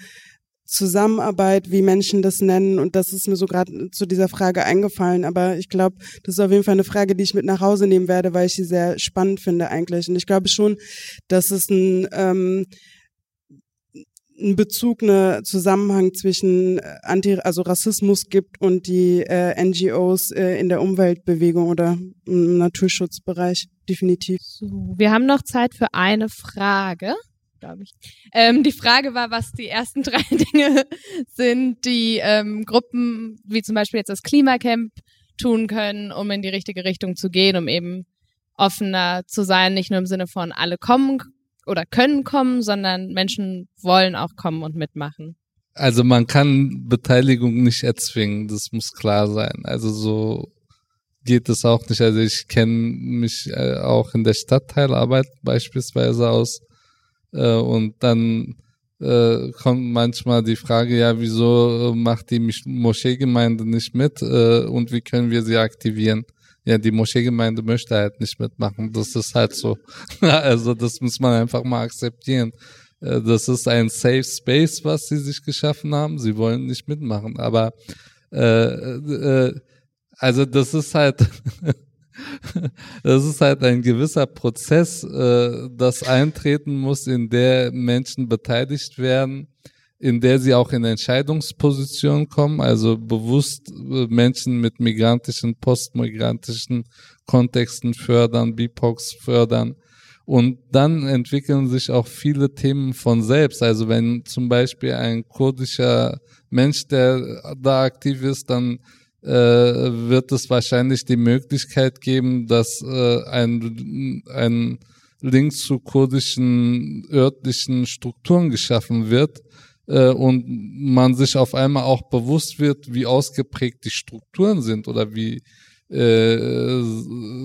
Zusammenarbeit, wie Menschen das nennen. Und das ist mir so gerade zu dieser Frage eingefallen. Aber ich glaube, das ist auf jeden Fall eine Frage, die ich mit nach Hause nehmen werde, weil ich sie sehr spannend finde eigentlich. Und ich glaube schon, dass es ein ähm, einen Bezug, einen Zusammenhang zwischen äh, Anti, also Rassismus gibt und die äh, NGOs äh, in der Umweltbewegung oder im Naturschutzbereich definitiv. So, wir haben noch Zeit für eine Frage glaube ich. Ähm, die Frage war, was die ersten (laughs) drei Dinge sind, die ähm, Gruppen, wie zum Beispiel jetzt das Klimacamp, tun können, um in die richtige Richtung zu gehen, um eben offener zu sein, nicht nur im Sinne von alle kommen oder können kommen, sondern Menschen wollen auch kommen und mitmachen. Also man kann Beteiligung nicht erzwingen, das muss klar sein. Also so geht es auch nicht. Also ich kenne mich äh, auch in der Stadtteilarbeit beispielsweise aus und dann äh, kommt manchmal die Frage, ja, wieso äh, macht die Moscheegemeinde nicht mit äh, und wie können wir sie aktivieren? Ja, die Moscheegemeinde möchte halt nicht mitmachen. Das ist halt so. (laughs) also das muss man einfach mal akzeptieren. Äh, das ist ein Safe Space, was sie sich geschaffen haben. Sie wollen nicht mitmachen. Aber äh, äh, also das ist halt (laughs) (laughs) das ist halt ein gewisser Prozess, äh, das eintreten muss, in der Menschen beteiligt werden, in der sie auch in Entscheidungspositionen kommen, also bewusst äh, Menschen mit migrantischen, postmigrantischen Kontexten fördern, BIPOX fördern. Und dann entwickeln sich auch viele Themen von selbst. Also wenn zum Beispiel ein kurdischer Mensch, der da aktiv ist, dann äh, wird es wahrscheinlich die Möglichkeit geben, dass äh, ein, ein Link zu kurdischen örtlichen Strukturen geschaffen wird äh, und man sich auf einmal auch bewusst wird, wie ausgeprägt die Strukturen sind oder wie äh,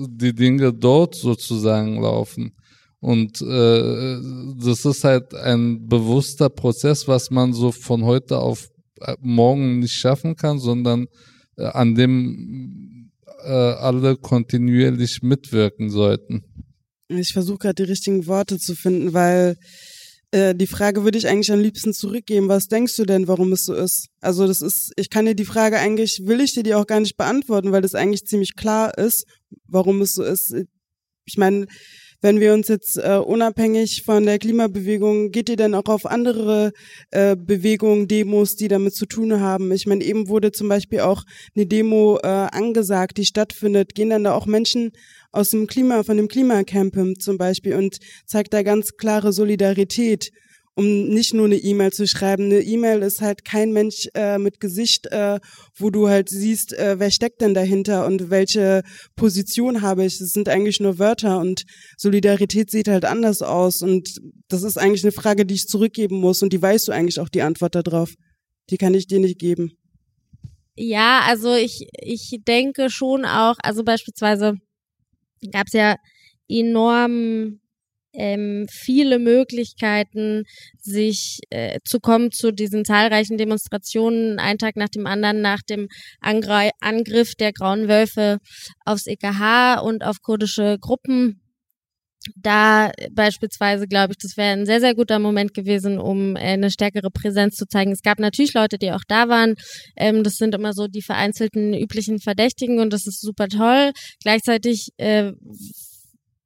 die Dinge dort sozusagen laufen. Und äh, das ist halt ein bewusster Prozess, was man so von heute auf äh, morgen nicht schaffen kann, sondern äh, an dem äh, alle kontinuierlich mitwirken sollten. Ich versuche gerade die richtigen Worte zu finden, weil äh, die Frage würde ich eigentlich am liebsten zurückgeben. Was denkst du denn, warum es so ist? Also das ist, ich kann dir die Frage eigentlich, will ich dir die auch gar nicht beantworten, weil das eigentlich ziemlich klar ist, warum es so ist. Ich meine, wenn wir uns jetzt äh, unabhängig von der Klimabewegung, geht ihr denn auch auf andere äh, Bewegungen, Demos, die damit zu tun haben? Ich meine, eben wurde zum Beispiel auch eine Demo äh, angesagt, die stattfindet. Gehen dann da auch Menschen aus dem Klima, von dem Klimacamp zum Beispiel und zeigt da ganz klare Solidarität um nicht nur eine E-Mail zu schreiben. Eine E-Mail ist halt kein Mensch äh, mit Gesicht, äh, wo du halt siehst, äh, wer steckt denn dahinter und welche Position habe ich. Das sind eigentlich nur Wörter und Solidarität sieht halt anders aus und das ist eigentlich eine Frage, die ich zurückgeben muss und die weißt du eigentlich auch die Antwort darauf. Die kann ich dir nicht geben. Ja, also ich, ich denke schon auch, also beispielsweise gab es ja enorm ähm, viele Möglichkeiten, sich äh, zu kommen zu diesen zahlreichen Demonstrationen, ein Tag nach dem anderen, nach dem Angr Angriff der Grauen Wölfe aufs EKH und auf kurdische Gruppen. Da beispielsweise, glaube ich, das wäre ein sehr, sehr guter Moment gewesen, um äh, eine stärkere Präsenz zu zeigen. Es gab natürlich Leute, die auch da waren. Ähm, das sind immer so die vereinzelten üblichen Verdächtigen und das ist super toll. Gleichzeitig äh,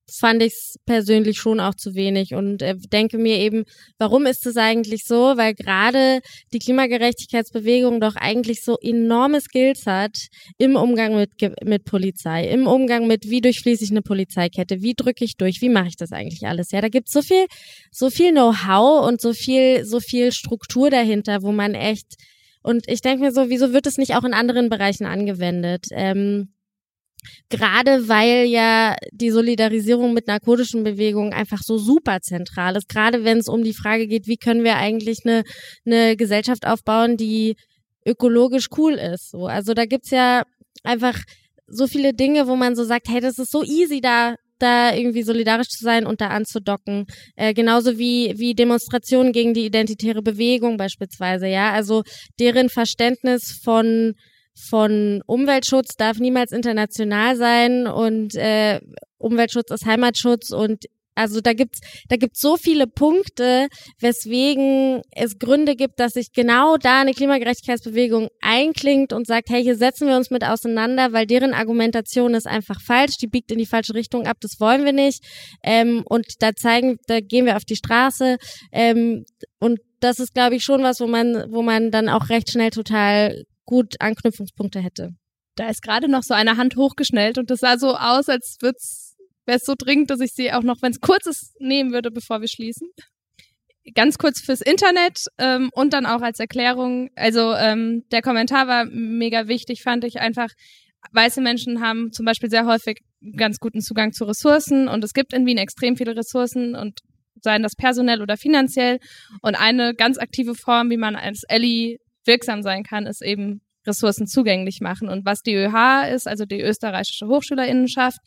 fand ich es persönlich schon auch zu wenig und äh, denke mir eben, warum ist es eigentlich so? Weil gerade die Klimagerechtigkeitsbewegung doch eigentlich so enorme Skills hat im Umgang mit, mit Polizei, im Umgang mit, wie durchfließe ich eine Polizeikette, wie drücke ich durch, wie mache ich das eigentlich alles? Ja, da gibt so viel, so viel Know-how und so viel, so viel Struktur dahinter, wo man echt und ich denke mir so, wieso wird es nicht auch in anderen Bereichen angewendet? Ähm, Gerade weil ja die Solidarisierung mit narkotischen Bewegungen einfach so super zentral ist. Gerade wenn es um die Frage geht, wie können wir eigentlich eine, eine Gesellschaft aufbauen, die ökologisch cool ist. So, also da gibt's ja einfach so viele Dinge, wo man so sagt, hey, das ist so easy da da irgendwie solidarisch zu sein und da anzudocken. Äh, genauso wie, wie Demonstrationen gegen die identitäre Bewegung beispielsweise, ja. Also deren Verständnis von von Umweltschutz darf niemals international sein und äh, Umweltschutz ist Heimatschutz und also da gibt's da gibt's so viele Punkte, weswegen es Gründe gibt, dass sich genau da eine Klimagerechtigkeitsbewegung einklingt und sagt, hey, hier setzen wir uns mit auseinander, weil deren Argumentation ist einfach falsch, die biegt in die falsche Richtung ab, das wollen wir nicht. Ähm, und da zeigen, da gehen wir auf die Straße ähm, und das ist, glaube ich, schon was, wo man, wo man dann auch recht schnell total gut Anknüpfungspunkte hätte. Da ist gerade noch so eine Hand hochgeschnellt und das sah so aus, als wäre es so dringend, dass ich sie auch noch, wenn es kurz ist, nehmen würde, bevor wir schließen. Ganz kurz fürs Internet ähm, und dann auch als Erklärung. Also ähm, der Kommentar war mega wichtig, fand ich einfach. Weiße Menschen haben zum Beispiel sehr häufig ganz guten Zugang zu Ressourcen und es gibt in Wien extrem viele Ressourcen und seien das personell oder finanziell. Und eine ganz aktive Form, wie man als Ellie wirksam sein kann, ist eben Ressourcen zugänglich machen. Und was die ÖH ist, also die österreichische Hochschülerinnenschaft,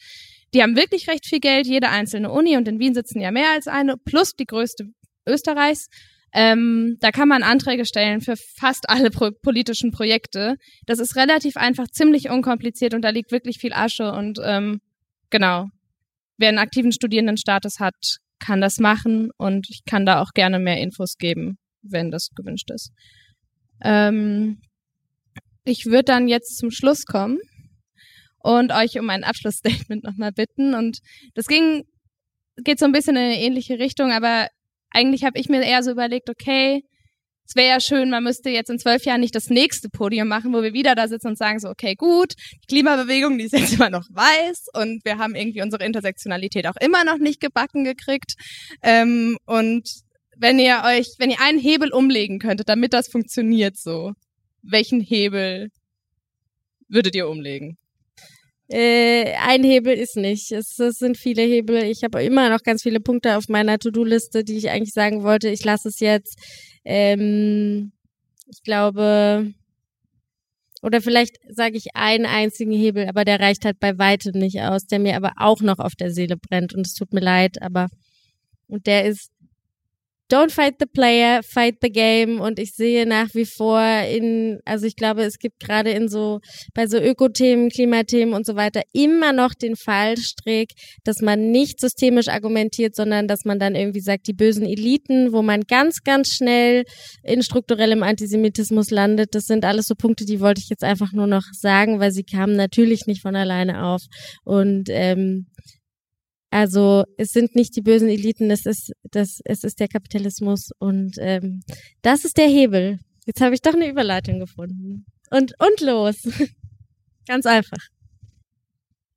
die haben wirklich recht viel Geld, jede einzelne Uni und in Wien sitzen ja mehr als eine, plus die größte Österreichs. Ähm, da kann man Anträge stellen für fast alle pro politischen Projekte. Das ist relativ einfach, ziemlich unkompliziert und da liegt wirklich viel Asche und ähm, genau. Wer einen aktiven Studierendenstatus hat, kann das machen und ich kann da auch gerne mehr Infos geben, wenn das gewünscht ist. Ähm, ich würde dann jetzt zum Schluss kommen und euch um ein Abschlussstatement (laughs) nochmal bitten. Und das ging, geht so ein bisschen in eine ähnliche Richtung, aber eigentlich habe ich mir eher so überlegt, okay, es wäre ja schön, man müsste jetzt in zwölf Jahren nicht das nächste Podium machen, wo wir wieder da sitzen und sagen so, okay, gut, die Klimabewegung, die ist jetzt (laughs) immer noch weiß und wir haben irgendwie unsere Intersektionalität auch immer noch nicht gebacken gekriegt. Ähm, und wenn ihr euch, wenn ihr einen Hebel umlegen könntet, damit das funktioniert so, welchen Hebel würdet ihr umlegen? Äh, ein Hebel ist nicht. Es, es sind viele Hebel. Ich habe immer noch ganz viele Punkte auf meiner To-Do-Liste, die ich eigentlich sagen wollte. Ich lasse es jetzt. Ähm, ich glaube, oder vielleicht sage ich einen einzigen Hebel, aber der reicht halt bei weitem nicht aus, der mir aber auch noch auf der Seele brennt und es tut mir leid, aber und der ist Don't fight the player, fight the game. Und ich sehe nach wie vor in, also ich glaube, es gibt gerade in so, bei so Ökothemen, Klimathemen und so weiter immer noch den Fallstrick, dass man nicht systemisch argumentiert, sondern dass man dann irgendwie sagt, die bösen Eliten, wo man ganz, ganz schnell in strukturellem Antisemitismus landet. Das sind alles so Punkte, die wollte ich jetzt einfach nur noch sagen, weil sie kamen natürlich nicht von alleine auf. Und ähm, Also es sind nicht die bösen Eliten, es ist das, es ist der Kapitalismus und ähm, das ist der Hebel. Jetzt habe ich doch eine Überleitung gefunden. Und und los. (laughs) Ganz einfach.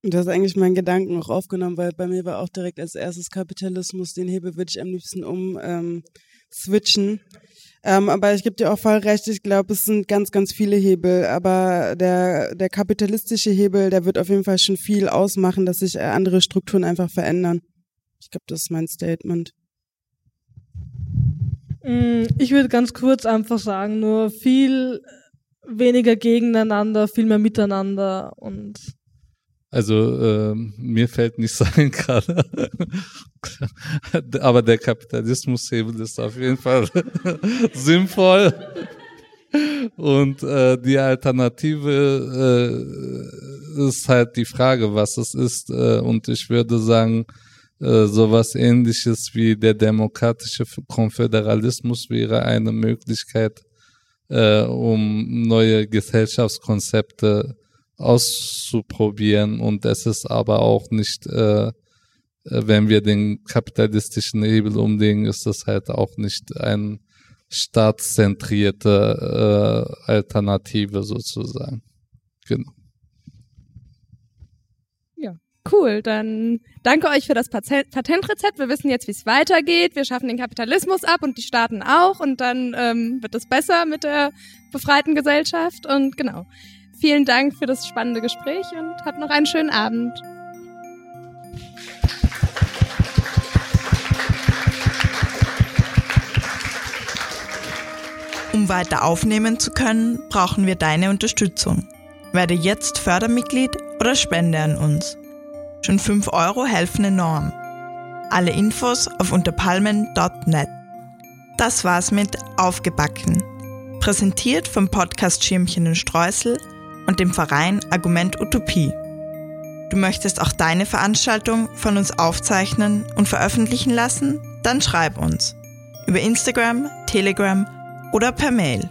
Du hast eigentlich meinen Gedanken auch aufgenommen, weil bei mir war auch direkt als erstes Kapitalismus. Den Hebel würde ich am liebsten um ähm, switchen. Ähm, aber ich gebe dir auch voll recht, ich glaube, es sind ganz, ganz viele Hebel. Aber der, der kapitalistische Hebel, der wird auf jeden Fall schon viel ausmachen, dass sich äh, andere Strukturen einfach verändern. Ich glaube, das ist mein Statement. Mm, ich würde ganz kurz einfach sagen, nur viel weniger gegeneinander, viel mehr miteinander und also äh, mir fällt nicht sein (laughs) gerade. Aber der Kapitalismushebel ist auf jeden Fall (laughs) sinnvoll. Und äh, die Alternative äh, ist halt die Frage, was es ist. Äh, und ich würde sagen, äh, sowas ähnliches wie der demokratische Konföderalismus wäre eine Möglichkeit, äh, um neue Gesellschaftskonzepte auszuprobieren. Und es ist aber auch nicht, äh, wenn wir den kapitalistischen Hebel umlegen, ist das halt auch nicht ein staatszentrierte äh, Alternative sozusagen. Genau. Ja, cool. Dann danke euch für das Patentrezept. Wir wissen jetzt, wie es weitergeht. Wir schaffen den Kapitalismus ab und die Staaten auch. Und dann ähm, wird es besser mit der befreiten Gesellschaft. Und genau. Vielen Dank für das spannende Gespräch und habt noch einen schönen Abend. Um weiter aufnehmen zu können, brauchen wir deine Unterstützung. Werde jetzt Fördermitglied oder spende an uns. Schon 5 Euro helfen enorm. Alle Infos auf unterpalmen.net. Das war's mit Aufgebacken. Präsentiert vom Podcast Schirmchen und Streusel und dem Verein Argument Utopie. Du möchtest auch deine Veranstaltung von uns aufzeichnen und veröffentlichen lassen? Dann schreib uns über Instagram, Telegram oder per Mail